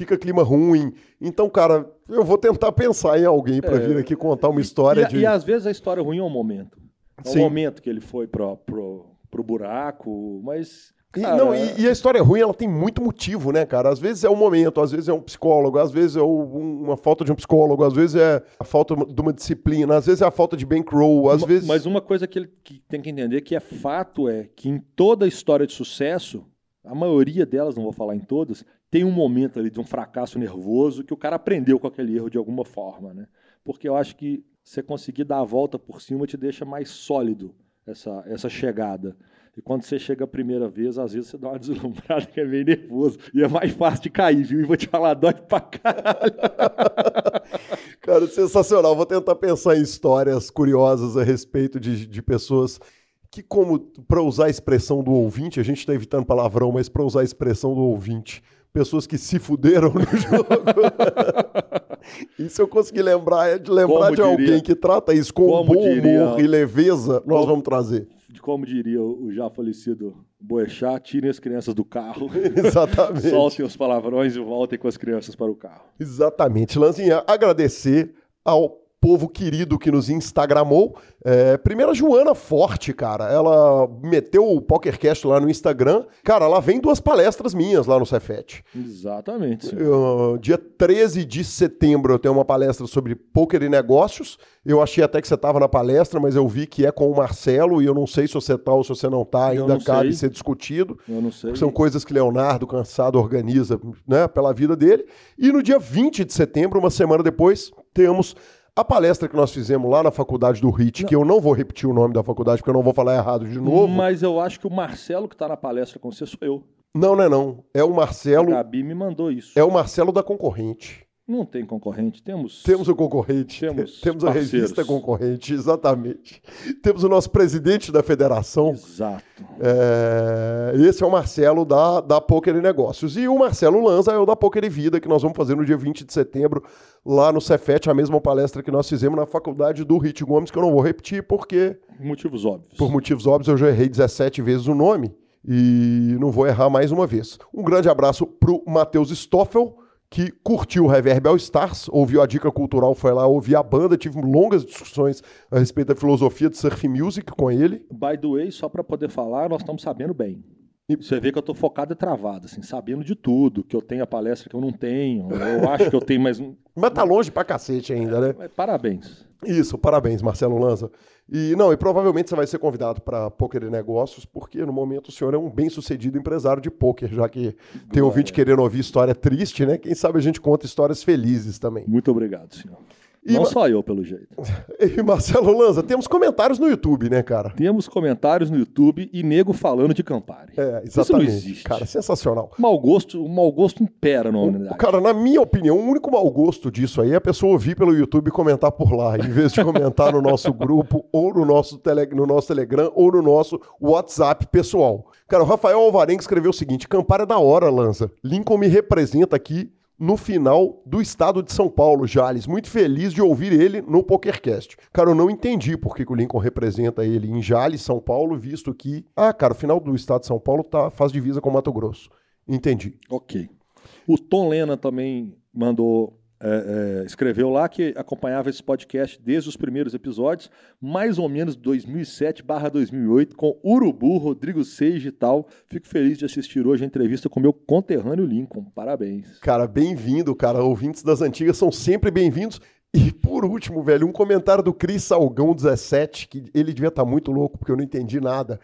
Speaker 1: fica clima ruim. Então, cara, eu vou tentar pensar em alguém pra
Speaker 2: É.
Speaker 1: vir aqui contar uma história
Speaker 2: e,
Speaker 1: de.
Speaker 2: e às vezes a história ruim é um momento. É o
Speaker 1: Sim.
Speaker 2: momento que ele foi pro, pro, pro buraco, mas.
Speaker 1: E,
Speaker 2: cara,
Speaker 1: não, e, e a história ruim, ela tem muito motivo, né, cara? Às vezes é um momento, às vezes é um psicólogo, às vezes é o- um- uma falta de um psicólogo, às vezes é a falta de uma disciplina, às vezes é a falta de bankroll, às
Speaker 2: Ma-
Speaker 1: vezes...
Speaker 2: Mas uma coisa que ele que tem que entender que é fato é que em toda história de sucesso, a maioria delas, não vou falar em todas, tem um momento ali de um fracasso nervoso que o cara aprendeu com aquele erro de alguma forma, né? Porque eu acho que você conseguir dar a volta por cima te deixa mais sólido essa, essa chegada. E quando você chega a primeira vez, às vezes você dá uma [LAUGHS] deslumbrada que é meio nervoso. E é mais fácil de cair, viu? E vou te falar, dói pra caralho. [LAUGHS]
Speaker 1: Cara, sensacional. Vou tentar pensar em histórias curiosas a respeito de, de pessoas que, como, para usar a expressão do ouvinte, a gente tá evitando palavrão, mas para usar a expressão do ouvinte, pessoas que se fuderam no [LAUGHS] jogo. Isso eu consegui lembrar, é de lembrar
Speaker 2: Como
Speaker 1: de alguém
Speaker 2: diria-
Speaker 1: que trata isso com bom
Speaker 2: diria-
Speaker 1: humor e leveza, nós
Speaker 2: Como-
Speaker 1: vamos trazer.
Speaker 2: De como diria o o já falecido Boechat, tirem as crianças do carro. [LAUGHS]
Speaker 1: Exatamente.
Speaker 2: Soltem os palavrões e voltem com as crianças para o carro.
Speaker 1: Exatamente. Lanzinha, agradecer ao povo querido que nos instagramou. É, primeiro a Joana Forte, cara. Ela meteu o PokerCast lá no Instagram. Cara, lá vem duas palestras minhas lá no Cefet.
Speaker 2: Exatamente.
Speaker 1: Uh, dia 13 de setembro eu tenho uma palestra sobre poker e negócios. Eu achei até que você estava na palestra, mas eu vi que é com o Marcelo e eu não sei se você tá ou se você não tá.
Speaker 2: Eu
Speaker 1: Ainda
Speaker 2: não
Speaker 1: cabe
Speaker 2: sei.
Speaker 1: ser discutido.
Speaker 2: Eu não sei.
Speaker 1: São coisas que Leonardo Cansado organiza né, pela vida dele. E no dia 20 de setembro, uma semana depois, temos a palestra que nós fizemos lá na faculdade do RIT, que eu não vou repetir o nome da faculdade, porque eu não vou falar errado de novo.
Speaker 2: Mas eu acho que o Marcelo que está na palestra com você sou eu.
Speaker 1: Não, não é não. É o
Speaker 2: A
Speaker 1: Marcelo,
Speaker 2: Gabi me mandou isso.
Speaker 1: é o Marcelo da concorrente.
Speaker 2: Não tem concorrente, temos.
Speaker 1: Temos o concorrente,
Speaker 2: Temos
Speaker 1: temos a revista concorrente, exatamente. Temos o nosso presidente da federação,
Speaker 2: Exato.
Speaker 1: É, esse é o Marcelo da, da Poker e Negócios. E o Marcelo Lanza é o da Poker e Vida, que nós vamos fazer no dia 20 de setembro, lá no Cefet, a mesma palestra que nós fizemos na faculdade do Rit Gomes, que eu não vou repetir, porque,
Speaker 2: Motivos óbvios.
Speaker 1: por motivos óbvios, eu já errei 17 vezes o nome e não vou errar mais uma vez. Um grande abraço pro Matheus Stoffel, que curtiu o Reverb All Stars, ouviu a dica cultural, foi lá ouvir a banda, tive longas discussões a respeito da filosofia de surf music com ele.
Speaker 2: By the way, só para poder falar, nós estamos sabendo bem.
Speaker 1: E-
Speaker 2: Você vê que eu tô focado e travado, assim, sabendo de tudo, que eu tenho a palestra que eu não tenho. Eu acho que eu tenho mais um. [LAUGHS]
Speaker 1: Mas tá longe pra cacete ainda, né?
Speaker 2: Mas Parabéns.
Speaker 1: Isso, parabéns, Marcelo Lanza. E não, e provavelmente você vai ser convidado para Poker e Negócios, porque no momento o senhor é um bem-sucedido empresário de poker, já que tem ouvinte querendo ouvir história triste, né? Quem sabe a gente conta histórias felizes também.
Speaker 2: Muito obrigado, senhor.
Speaker 1: E
Speaker 2: não só eu, pelo jeito. [LAUGHS]
Speaker 1: E Marcelo Lanza, temos comentários no YouTube, né, cara?
Speaker 2: Temos comentários no YouTube e nego falando de Campari.
Speaker 1: É,
Speaker 2: Isso não
Speaker 1: exatamente.
Speaker 2: existe.
Speaker 1: Cara, sensacional.
Speaker 2: Mau gosto, o mau gosto impera na humanidade.
Speaker 1: Cara, na minha opinião, o único mau gosto disso aí é a pessoa ouvir pelo YouTube e comentar por lá, em vez de comentar no nosso grupo, [LAUGHS] ou no nosso, tele, no nosso Telegram, ou no nosso WhatsApp pessoal. Cara, o Rafael Alvarenga escreveu o seguinte: Campara é da hora, Lanza. Lincoln me representa aqui no final do estado de São Paulo, Jales. Muito feliz de ouvir ele no PokerCast. Cara, eu não entendi por que, o Lincoln representa ele em Jales, São Paulo, visto que. Ah, cara, o final do estado de São Paulo tá, faz divisa com Mato Grosso. Entendi.
Speaker 2: Ok. O Tom Lena também mandou, é, é, escreveu lá que acompanhava esse podcast desde os primeiros episódios, mais ou menos 2007 2008, com Urubu, Rodrigo Seiji e tal. Fico feliz de assistir hoje a entrevista com meu conterrâneo Lincoln. Parabéns.
Speaker 1: Cara, bem-vindo, cara. Ouvintes das antigas são sempre bem-vindos. E por último, velho, um comentário do Cris Salgão 17, que ele devia estar muito louco porque eu não entendi nada.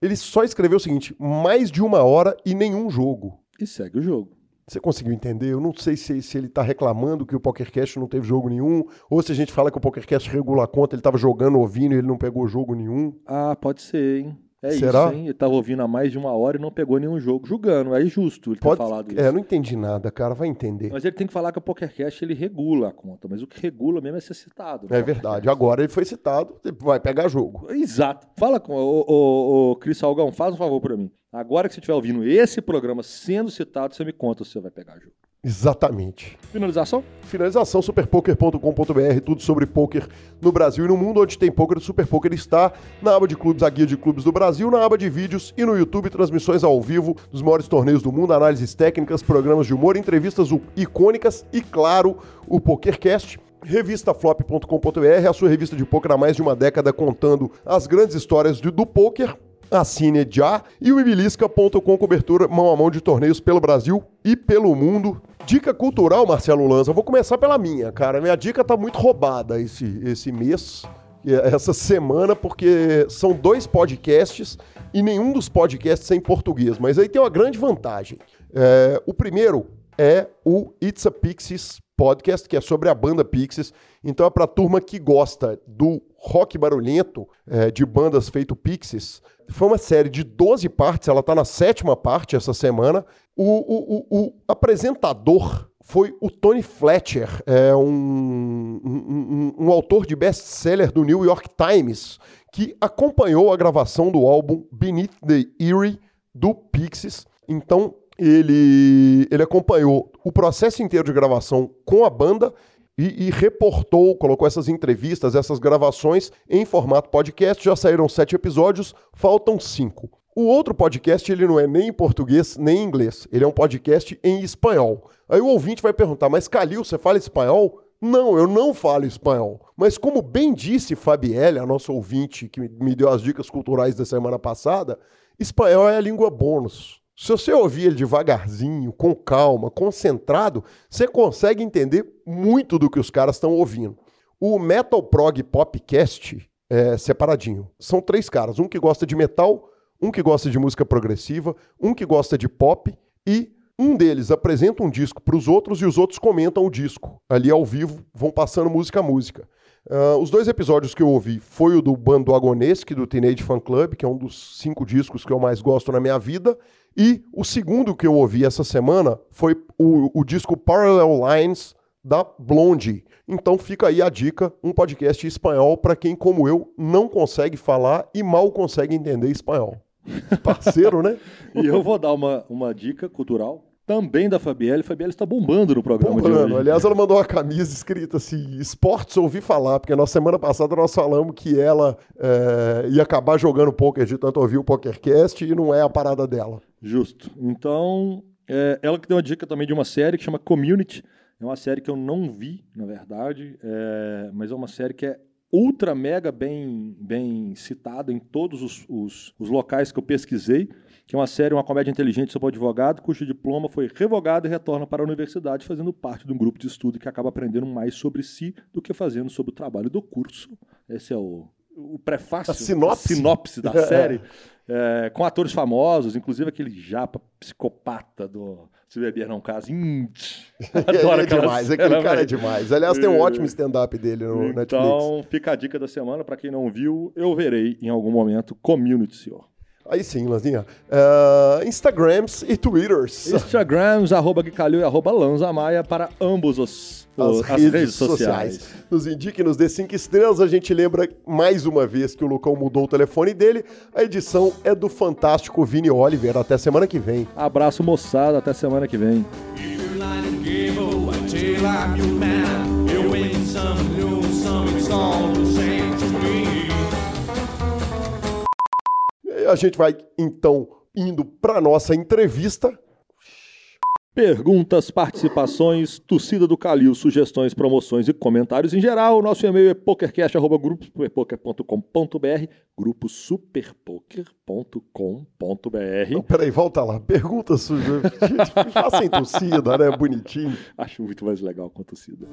Speaker 1: Ele só escreveu o seguinte: mais de uma hora e nenhum jogo.
Speaker 2: E segue o jogo.
Speaker 1: Você conseguiu entender? Eu não sei se, se ele tá reclamando que o PokerCast não teve jogo nenhum, ou se a gente fala que o PokerCast regula a conta, ele tava jogando, ouvindo e ele não pegou jogo nenhum.
Speaker 2: Ah, pode ser, hein? É
Speaker 1: Será?
Speaker 2: isso, hein? Ele tava ouvindo há mais de uma hora e não pegou nenhum jogo julgando. É justo ele ter
Speaker 1: Pode...
Speaker 2: falado isso.
Speaker 1: É, não entendi nada, cara. Vai entender.
Speaker 2: Mas ele tem que falar que o PokerCast ele regula a conta, mas o que regula mesmo é ser citado.
Speaker 1: É verdade. Agora ele foi citado, vai pegar jogo.
Speaker 2: Exato. Fala com o, o, o Cris Salgão, faz um favor pra mim. Agora que você estiver ouvindo esse programa sendo citado, você me conta se você vai pegar jogo.
Speaker 1: Exatamente.
Speaker 2: Finalização?
Speaker 1: Finalização, superpoker.com.br, tudo sobre poker no Brasil e no mundo, onde tem poker, o Super Poker está na aba de clubes, a guia de clubes do Brasil, na aba de vídeos e no YouTube, transmissões ao vivo dos maiores torneios do mundo, análises técnicas, programas de humor, entrevistas icônicas e, claro, o PokerCast. Revistaflop.com.br, a sua revista de poker há mais de uma década contando as grandes histórias do, do poker. Assine já e o ibilisca.com cobertura mão a mão de torneios pelo Brasil e pelo mundo. Dica cultural, Marcelo Lanza. Eu vou começar pela minha, cara. Minha dica tá muito roubada esse, esse mês, essa semana, porque são dois podcasts e nenhum dos podcasts é em português. Mas aí tem uma grande vantagem. É, o primeiro é o It's a Pixies podcast, que é sobre a banda Pixies. Então é pra turma que gosta do rock barulhento, é, de bandas feito Pixies. Foi uma série de 12 partes, ela tá na sétima parte essa semana. O, o, o, o apresentador foi o Tony Fletcher, é um, um, um, um autor de best-seller do New York Times, que acompanhou a gravação do álbum Beneath the Eerie do Pixies. Então, ele, ele acompanhou o processo inteiro de gravação com a banda e, e, reportou, colocou essas entrevistas, essas gravações em formato podcast. Já saíram sete episódios, faltam cinco. O outro podcast ele não é nem em português nem em inglês, ele é um podcast em espanhol. Aí o ouvinte vai perguntar, mas Calil, você fala espanhol? Não, eu não falo espanhol. Mas como bem disse Fabielle, a nossa ouvinte que me deu as dicas culturais da semana passada, espanhol é a língua bônus. Se você ouvir ele devagarzinho, com calma, concentrado, você consegue entender muito do que os caras estão ouvindo. O Metal Prog Popcast é separadinho. São três caras: um que gosta de metal, um que gosta de música progressiva, um que gosta de pop e um deles apresenta um disco para os outros e os outros comentam o disco. Ali ao vivo, vão passando música a música. Uh, os dois episódios que eu ouvi foi o do Bando Agonesque, do Teenage Fan Club, que é um dos cinco discos que eu mais gosto na minha vida, e o segundo que eu ouvi essa semana foi o, o disco Parallel Lines da Blondie. Então fica aí a dica, um podcast espanhol para quem, como eu, não consegue falar e mal consegue entender espanhol. [LAUGHS] Parceiro, né?
Speaker 2: e eu vou dar uma, uma dica cultural também da Fabielle. Fabielle está bombando no programa bombando. de hoje.
Speaker 1: Aliás, ela mandou uma camisa escrita assim, esportes ouvi falar, porque na semana passada nós falamos que ela é, ia acabar jogando poker de tanto ouvir o PokerCast e não é a parada dela.
Speaker 2: Justo. Então, é, ela que deu uma dica também de uma série que chama Community. É uma série que eu não vi, na verdade, é, mas é uma série que é ultra mega bem, bem citada em todos os, os, os locais que eu pesquisei que é uma série, uma comédia inteligente sobre o advogado, cujo diploma foi revogado e retorna para a universidade, fazendo parte de um grupo de estudo que acaba aprendendo mais sobre si do que fazendo sobre o trabalho do curso. Esse é o, o prefácio,
Speaker 1: a sinopse,
Speaker 2: a sinopse da [LAUGHS] série, é, com atores famosos, inclusive aquele japa psicopata do Se Beber Não Casa. Hum, [LAUGHS]
Speaker 1: adoro é demais, aquele cara é demais. Aliás, tem um ótimo stand-up dele no
Speaker 2: então,
Speaker 1: Netflix.
Speaker 2: Então, fica a dica da semana, para quem não viu, eu verei em algum momento Community, senhor.
Speaker 1: Aí sim, Lanzinha. Uh, Instagrams e Twitters.
Speaker 2: Instagrams, arroba Guicalil e arroba Lanza Maia para ambos os, os as, as, redes, redes sociais. sociais.
Speaker 1: Nos indique, nos dê cinco estrelas. A gente lembra mais uma vez que o Lucão mudou o telefone dele. A edição é do fantástico Vini Oliver. Até semana que vem.
Speaker 2: Abraço, moçada. Até semana que vem.
Speaker 1: A gente vai então indo para nossa entrevista.
Speaker 2: Perguntas, participações, torcida do Calil, sugestões, promoções e comentários em geral. Nosso e-mail é pokercast.gruposuperpoker.com.br gruposuperpoker.com.br
Speaker 1: Peraí, volta lá. Perguntas, sugestões. Faça em torcida, né? Bonitinho.
Speaker 2: Acho muito mais legal com a torcida.